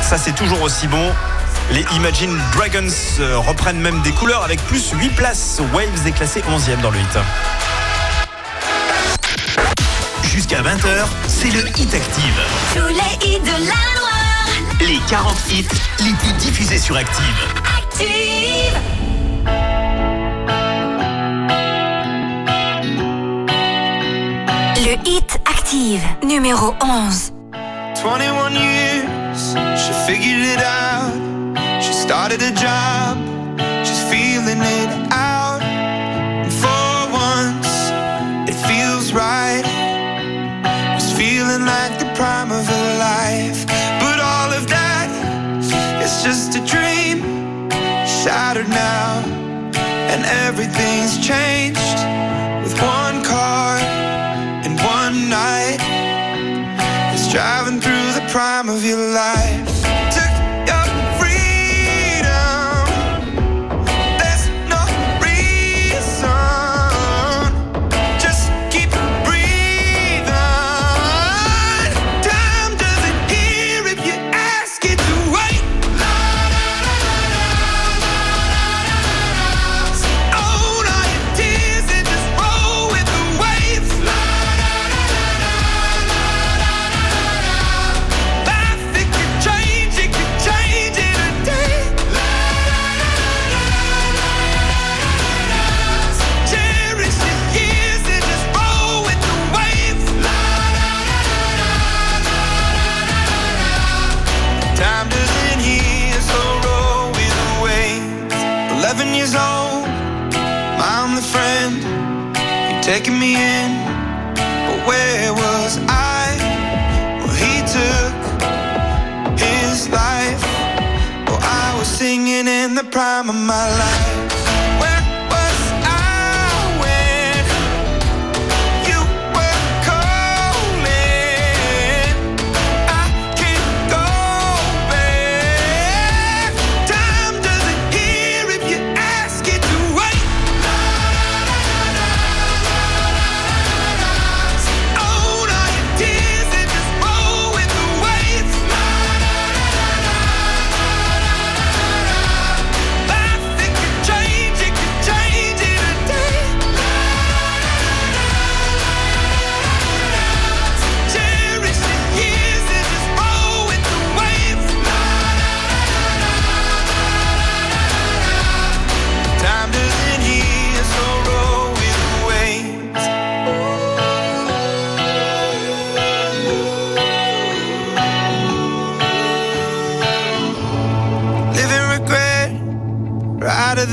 Ça, c'est toujours aussi bon. Les Imagine Dragons euh, reprennent même des couleurs avec plus 8 places. Waves est classé 11e dans le hit. Jusqu'à 20h, c'est le Hit Active. Tous les hits de la Loire. Les 40 hits les plus diffusés sur Active. Active. Le hit active, numéro 11. 21 years, she figured it out. She started a job, she's feeling it out. And for once, it feels right. It's feeling like the prime of her life. But all of that is just a dream, shattered now. And everything's changed with one car and one night. It's driving through the prime of your life. Prime of my life.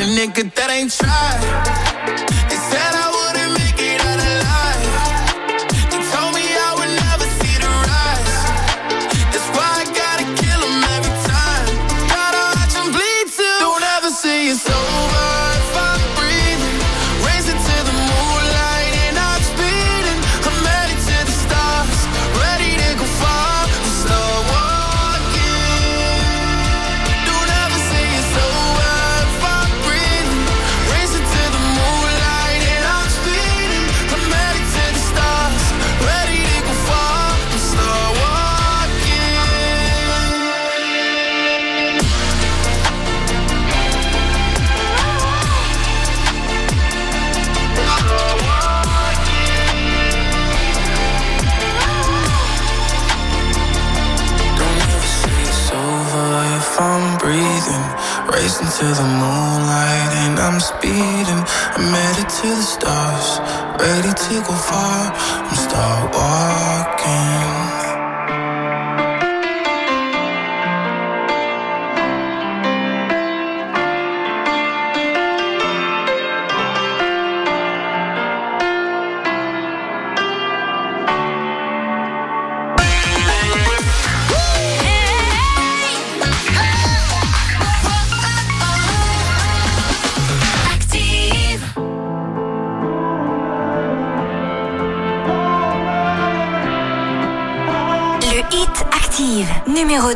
A nigga that ain't tried. I'm to the stars, ready to go far. I'm start walking.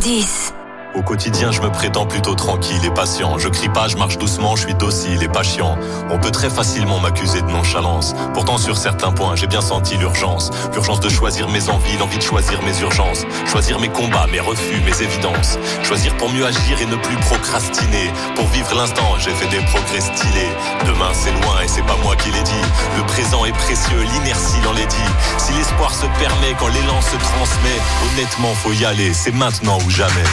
10. Au quotidien, je me prétends plutôt tranquille et patient. Je crie pas, je marche doucement, je suis docile et patient. On peut très facilement m'accuser de nonchalance. Pourtant, sur certains points, j'ai bien senti l'urgence. L'urgence de choisir mes envies, l'envie de choisir mes urgences. Choisir mes combats, mes refus, mes évidences. Choisir pour mieux agir et ne plus procrastiner. Pour vivre l'instant, j'ai fait des progrès stylés. Demain, c'est loin et c'est pas moi qui l'ai dit. Le présent est précieux, l'inertie l'en l'est dit. Si l'espoir se permet quand l'élan se transmet, honnêtement, faut y aller. C'est maintenant ou jamais.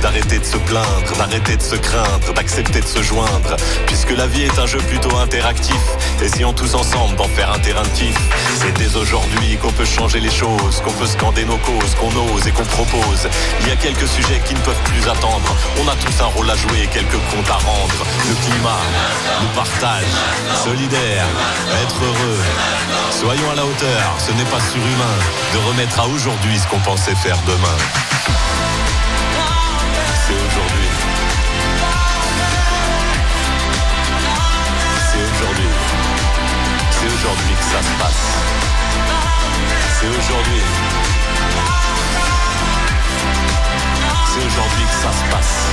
D'arrêter de se plaindre, d'arrêter de se craindre, d'accepter de se joindre Puisque la vie est un jeu plutôt interactif, essayons tous ensemble d'en faire un terrain de kiff. C'est dès aujourd'hui qu'on peut changer les choses, qu'on peut scander nos causes, qu'on ose et qu'on propose. Il y a quelques sujets qui ne peuvent plus attendre. On a tous un rôle à jouer et quelques comptes à rendre. Le climat, le partage, solidaire, être heureux. Soyons à la hauteur, ce n'est pas surhumain de remettre à aujourd'hui ce qu'on pensait faire demain. Se passe. C'est aujourd'hui. C'est aujourd'hui que ça se passe.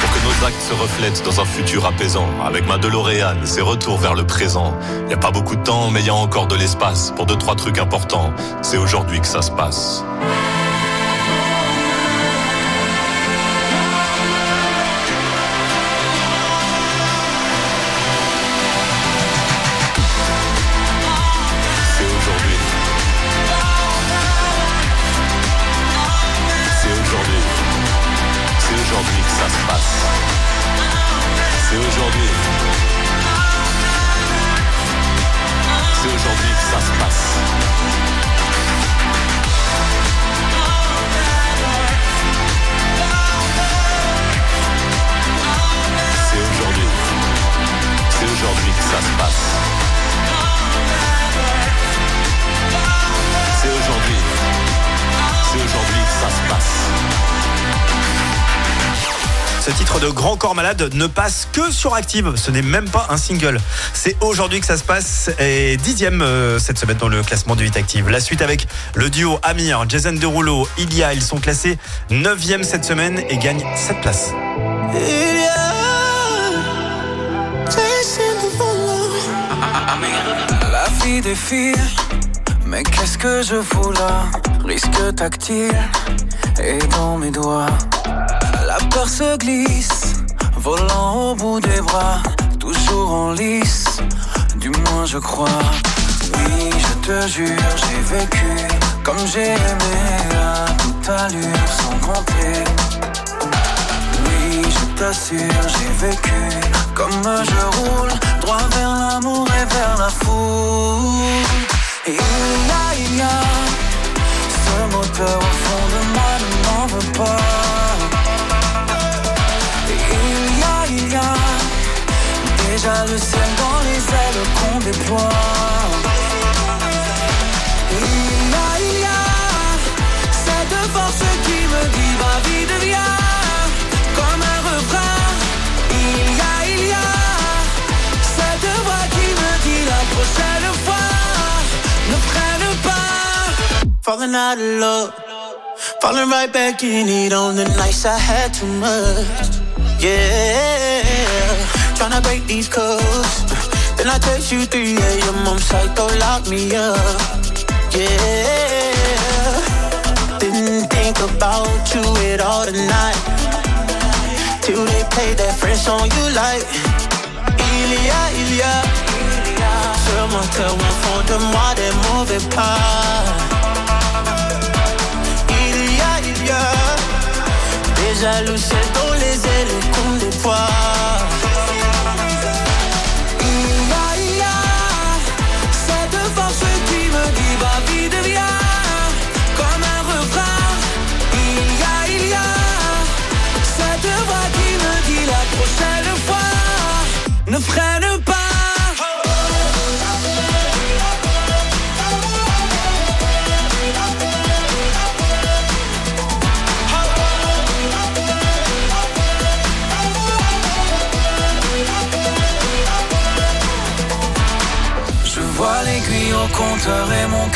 Pour que nos actes se reflètent dans un futur apaisant. Avec ma DeLorean, c'est retour vers le présent. Y a pas beaucoup de temps, mais y a encore de l'espace pour deux, trois trucs importants. C'est aujourd'hui que ça se passe. Grand Corps Malade ne passe que sur Active. Ce n'est même pas un single. C'est aujourd'hui que ça se passe et dixième euh, cette semaine dans le classement du 8 Active. La suite avec le duo Amir, Jason Derulo, Ilia. Ils sont classés 9e cette semaine et gagnent 7 places. La vie défile, mais qu'est-ce que je fous là? Risque tactile, et dans mes doigts, la peur se glisse, volant au bout des bras, toujours en lice, du moins je crois. Oui, je te jure, j'ai vécu comme j'ai aimé à toute allure, sans compter. Oui, je t'assure, j'ai vécu comme je roule, droit vers l'amour et vers la foule. Et il y a, ce moteur au fond de moi ne veut pas. Déjà le ciel dans les ailes qu'on déploie. Il y a, il y a cette force qui me dit va vite viens comme un refrain. Il y a, il y a cette voix qui me dit la prochaine fois ne freine pas. Falling out of love, falling right back in it on the nights I had too much. Yeah, tryna break these codes. Then I text you 3 a.m. I'm psycho, lock me up. Yeah, didn't think about you at all tonight. Till they play that French song you like. Il y a, il y a ce moteur au fond de moi des mauvais pas. Il y a, il ciel dans les ailes qu'on déploie. Il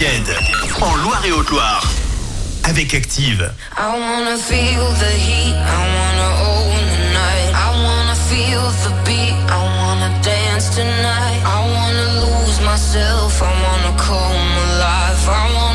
week-end en Loire et Haute-Loire avec Active. I wanna feel the heat, I wanna own the night. I wanna feel the beat, I wanna dance tonight. I wanna lose myself, I wanna come alive. I wanna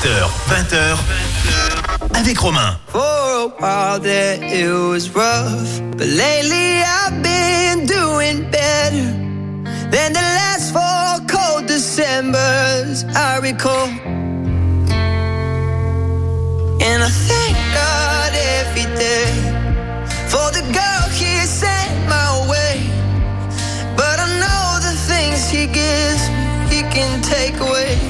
17h, 20h, avec Romain. Oh, for a while there it was rough, but lately I've been doing better than the last four cold Decembers I recall. And I thank God every day for the girl He sent my way. But I know the things He gives He can take away.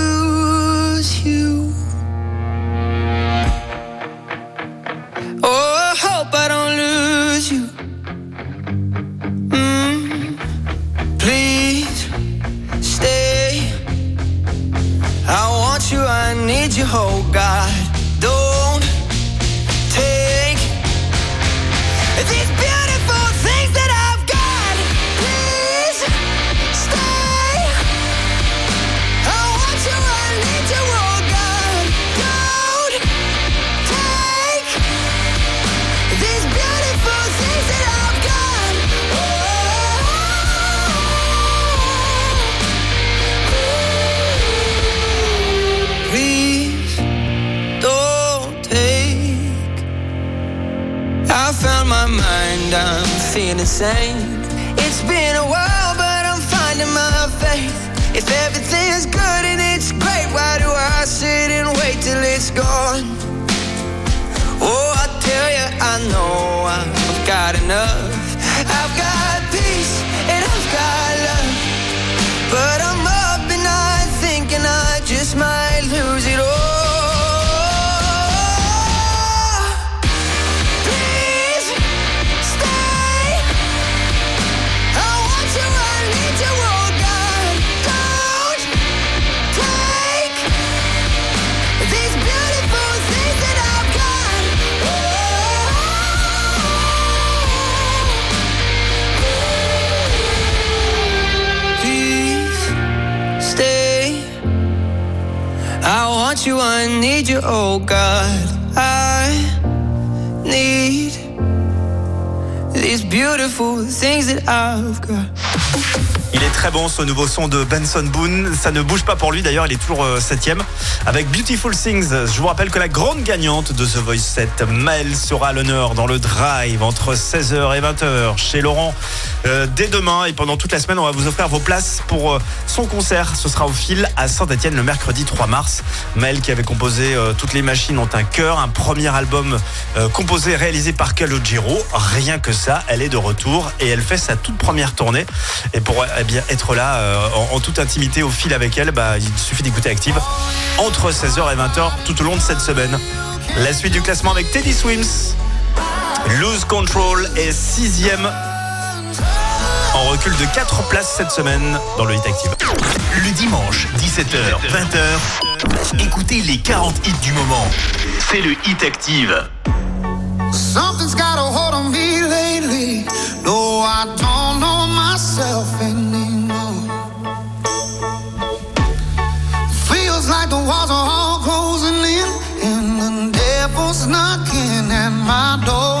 oh God. Feeling sane. It's been a while, but I'm finding my faith. If everything's good and it's great, why do I sit and wait till it's gone? Oh, I tell you, I know I've got enough. I need you, oh God. I need these beautiful things that I've got. Il est très bon ce nouveau son de Benson Boone. Ça ne bouge pas pour lui d'ailleurs, il est toujours euh, septième avec Beautiful Things. Je vous rappelle que la grande gagnante de The Voice 7, Maëlle, sera à l'honneur dans le drive entre 16h et 20h chez Laurent euh, dès demain. Et pendant toute la semaine, on va vous offrir vos places pour euh, son concert. Ce sera au fil à Saint-Etienne le mercredi 3 mars. Maëlle qui avait composé euh, Toutes les machines ont un cœur, un premier album composé et réalisé par Calogero. Rien que ça, elle est de retour et elle fait sa toute première tournée. Et pour eh bien, être là en, en toute intimité au fil avec elle, bah, il suffit d'écouter Active entre 16h et 20h tout au long de cette semaine. La suite du classement avec Teddy Swims. Lose Control est sixième en recul de 4 places cette semaine dans le Hit Active. Le dimanche, 17h, 20h, écoutez les 40 hits du moment. C'est le Hit Active. Something's got a hold on me lately. No, I don't know myself anymore. Feels like the walls are all closing in, and the devil's knocking at my door.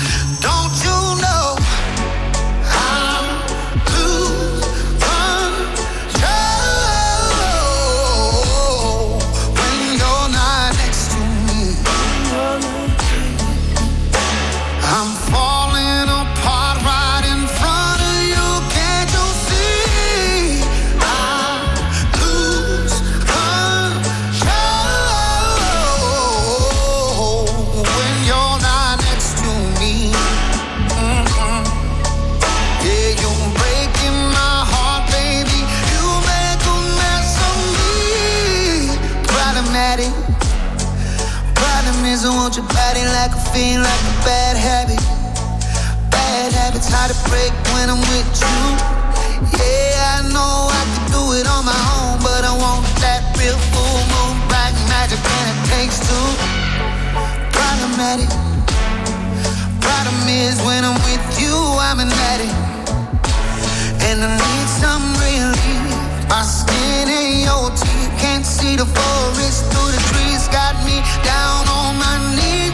A like a bad habit. Bad habits hard to break when I'm with you. Yeah, I know I can do it on my own, but I want that real full moon, black magic, and it takes two. Problematic. Problem is, when I'm with you, I'm an addict. And I need some relief. My skin and your teeth can't see the forest through the trees. Got me down on my knees,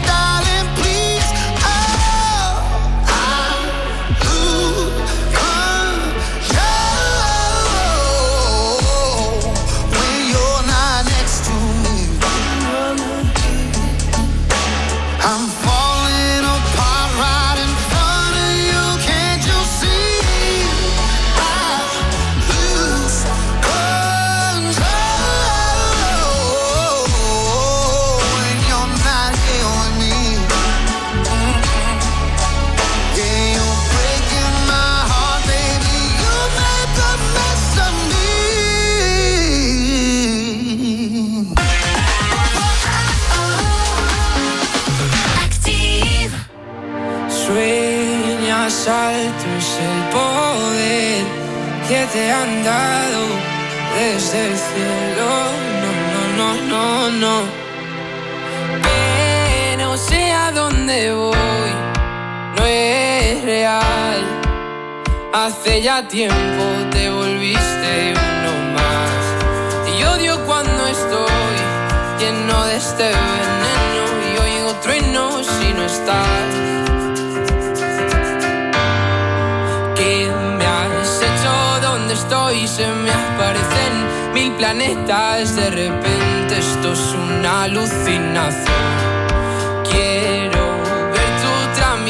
dónde voy, no es real. Hace ya tiempo te volviste uno más. Y odio cuando estoy lleno de este veneno y oigo truenos si no estás. ¿Qué me has hecho? ¿Dónde estoy? Se me aparecen mil planetas. De repente esto es una alucinación.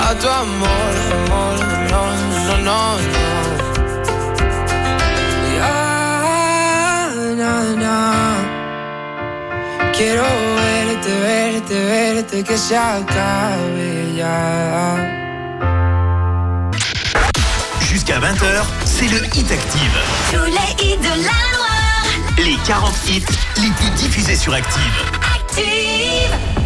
a tu amor, amor, no, no, no, no. Ya, na, na. Quiero verte, verte, verte, que se acabe ya. Jusqu'à 20h, c'est le Hit Active. Tous les hits de la Loire. Les 40 hits les plus diffusés sur Active. Active.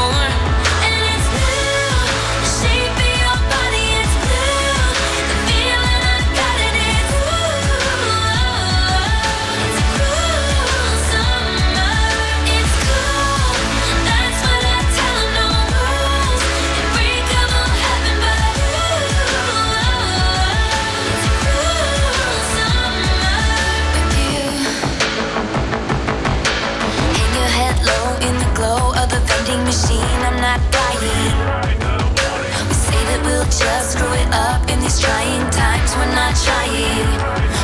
just screw it up in these trying times. We're not trying.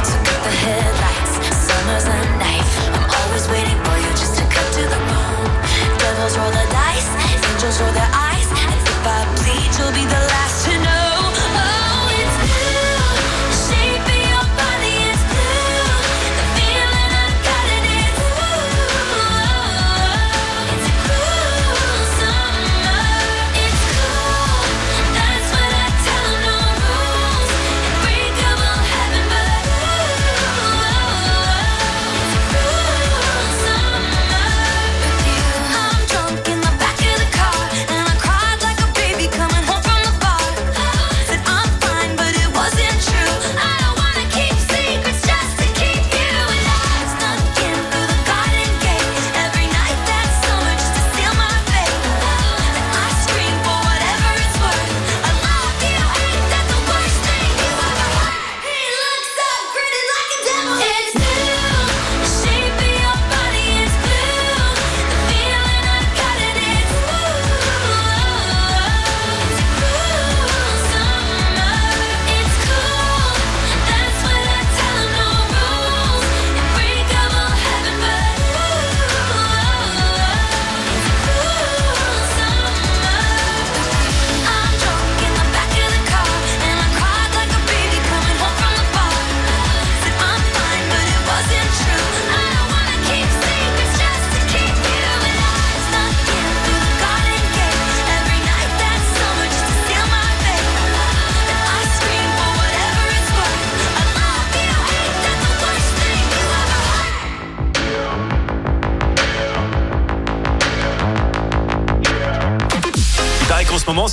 So cut the headlights, summer's a knife. I'm always waiting for you just to cut to the bone. Devils roll the dice, angels roll their eyes. And if I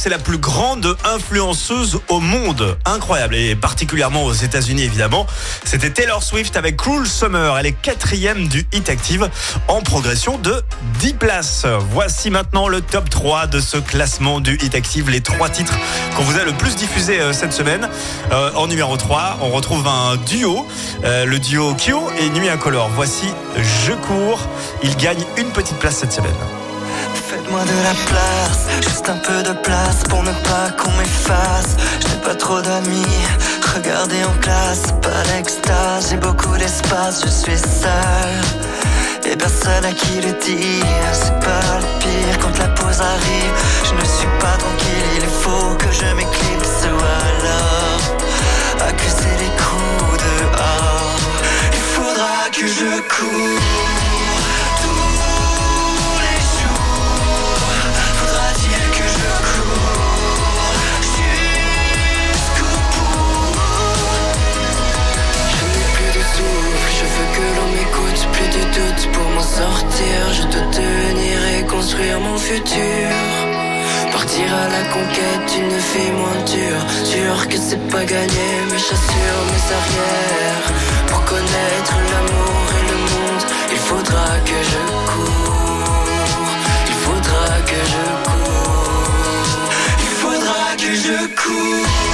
c'est la plus grande influenceuse au monde. Incroyable. Et particulièrement aux États-Unis, évidemment. C'était Taylor Swift avec Cruel Summer. Elle est quatrième du Hit Active en progression de 10 places. Voici maintenant le top 3 de ce classement du Hit Active. Les trois titres qu'on vous a le plus diffusés euh, cette semaine. Euh, en numéro 3, on retrouve un duo. euh, le duo Kyo et Nuit Incolore. Voici Je cours. Il gagne une petite place cette semaine. Faites-moi de la place, juste un peu de place pour ne pas qu'on m'efface. Je n'ai pas trop d'amis, regardez en classe, pas d'extase, j'ai beaucoup d'espace, je suis seul. Et personne à qui le dire, c'est pas le pire quand la pause arrive. Je ne suis pas tranquille, il faut que je m'éclipse ou alors accuser les coups dehors. Il faudra que je cours. Partir à la conquête d'une vie moins dure. Sûr que c'est pas gagné, mais j'assure mes arrières. Pour connaître l'amour et le monde, il faudra que je cours. Il faudra que je cours. Il faudra que je cours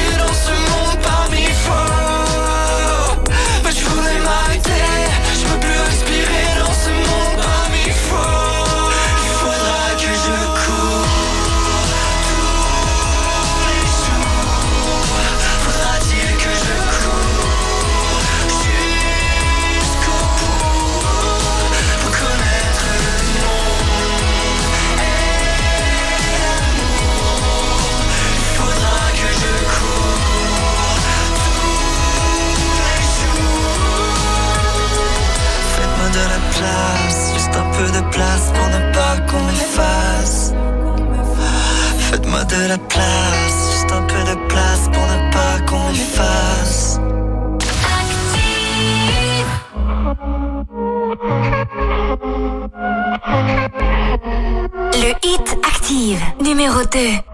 place pour ne pas qu'on m'efface. Faites-moi de la place, juste un peu de place pour ne pas qu'on m'efface. Le hit active, numéro 2.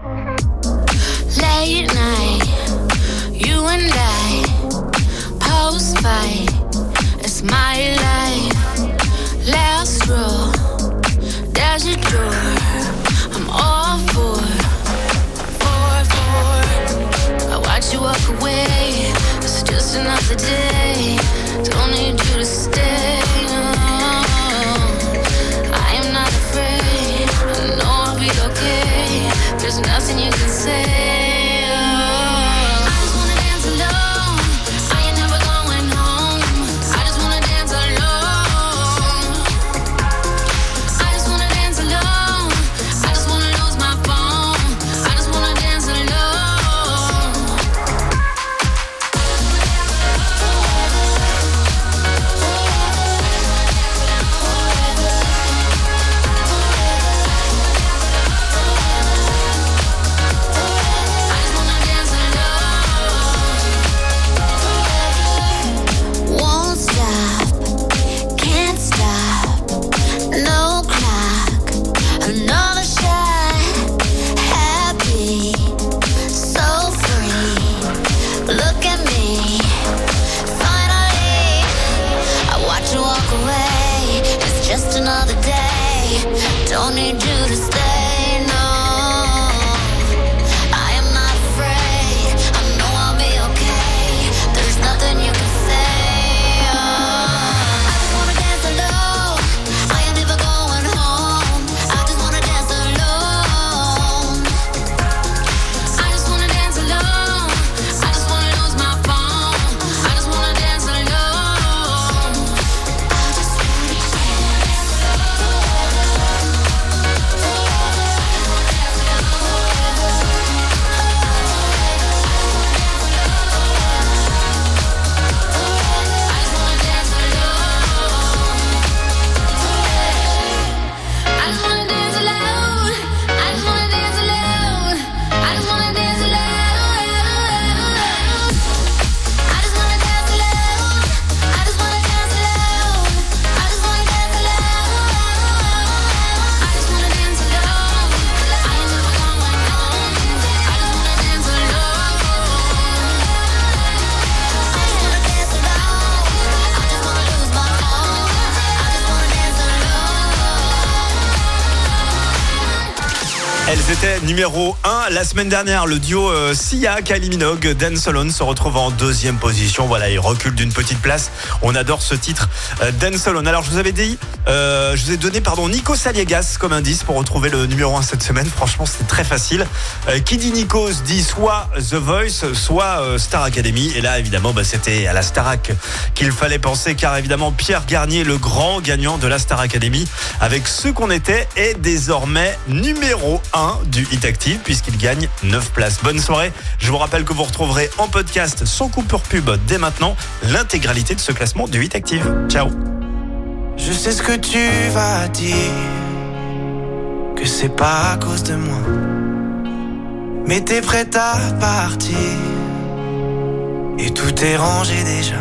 Numéro 1 la semaine dernière. Le duo euh, Sia, Kylie Minogue, Dan Solon se retrouve en deuxième position. Voilà, il recule d'une petite place. On adore ce titre, euh, Dan Solon. Alors, je vous avais dit, euh, je vous ai donné, pardon, Nico Saliegas comme indice pour retrouver le numéro 1 cette semaine. Franchement, c'était très facile. Euh, qui dit Nico se dit soit The Voice, soit euh, Star Academy. Et là, évidemment, bah, c'était à la Starac qu'il fallait penser, car évidemment, Pierre Garnier, le grand gagnant de la Star Academy, avec ce qu'on était, est désormais numéro 1 du Active, puisqu'il gagne 9 places. Bonne soirée. Je vous rappelle que vous retrouverez en podcast sans coupure pub dès maintenant l'intégralité de ce classement du Hit Active. Ciao. Je sais ce que tu vas dire, que c'est pas à cause de moi. Mais t'es prête à partir, et tout est rangé déjà.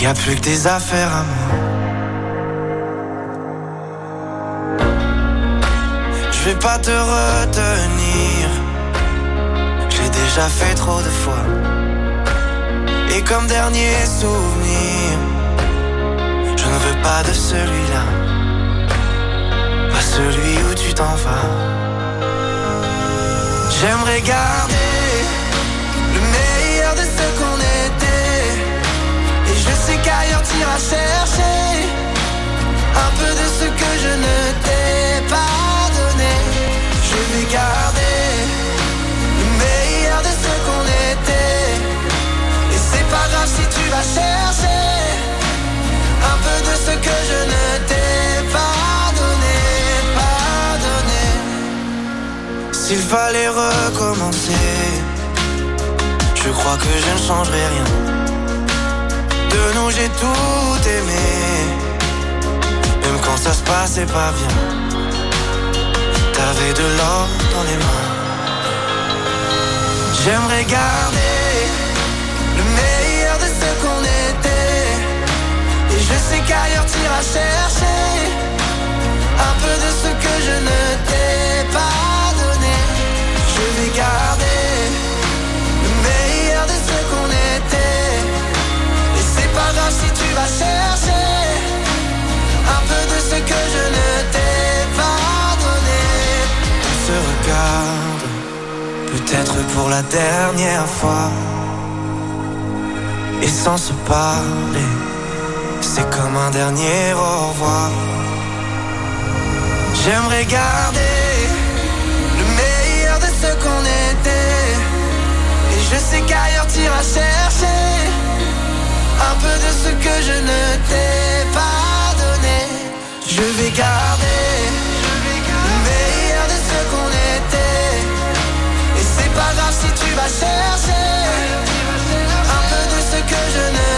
Y a plus que tes affaires à moi. Je vais pas te retenir, j'ai déjà fait trop de fois. Et comme dernier souvenir, je ne veux pas de celui-là, pas celui où tu t'en vas. J'aimerais garder le meilleur de ce qu'on était. Et je sais qu'ailleurs t'iras chercher un peu de ce que je ne t'ai garder le meilleur de ce qu'on était. Et c'est pas grave si tu vas chercher un peu de ce que je ne t'ai pas donné, pas donné. S'il fallait recommencer, je crois que je ne changerai rien. De nous j'ai tout aimé, même quand ça se passait pas bien. T'avais de l'or dans les mains. J'aimerais garder le meilleur de ce qu'on était. Et je sais qu'ailleurs t'iras chercher un peu de ce que je ne t'ai pas donné. Je vais garder le meilleur de ce qu'on était. Et c'est pas grave si tu vas chercher un peu de ce que je ne t'ai pas donné. Peut-être pour la dernière fois. Et sans se parler, c'est comme un dernier au revoir. J'aimerais garder le meilleur de ce qu'on était. Et je sais qu'ailleurs t'iras chercher un peu de ce que je ne t'ai pas donné. Je vais garder si tu vas chercher un peu de ce que je ne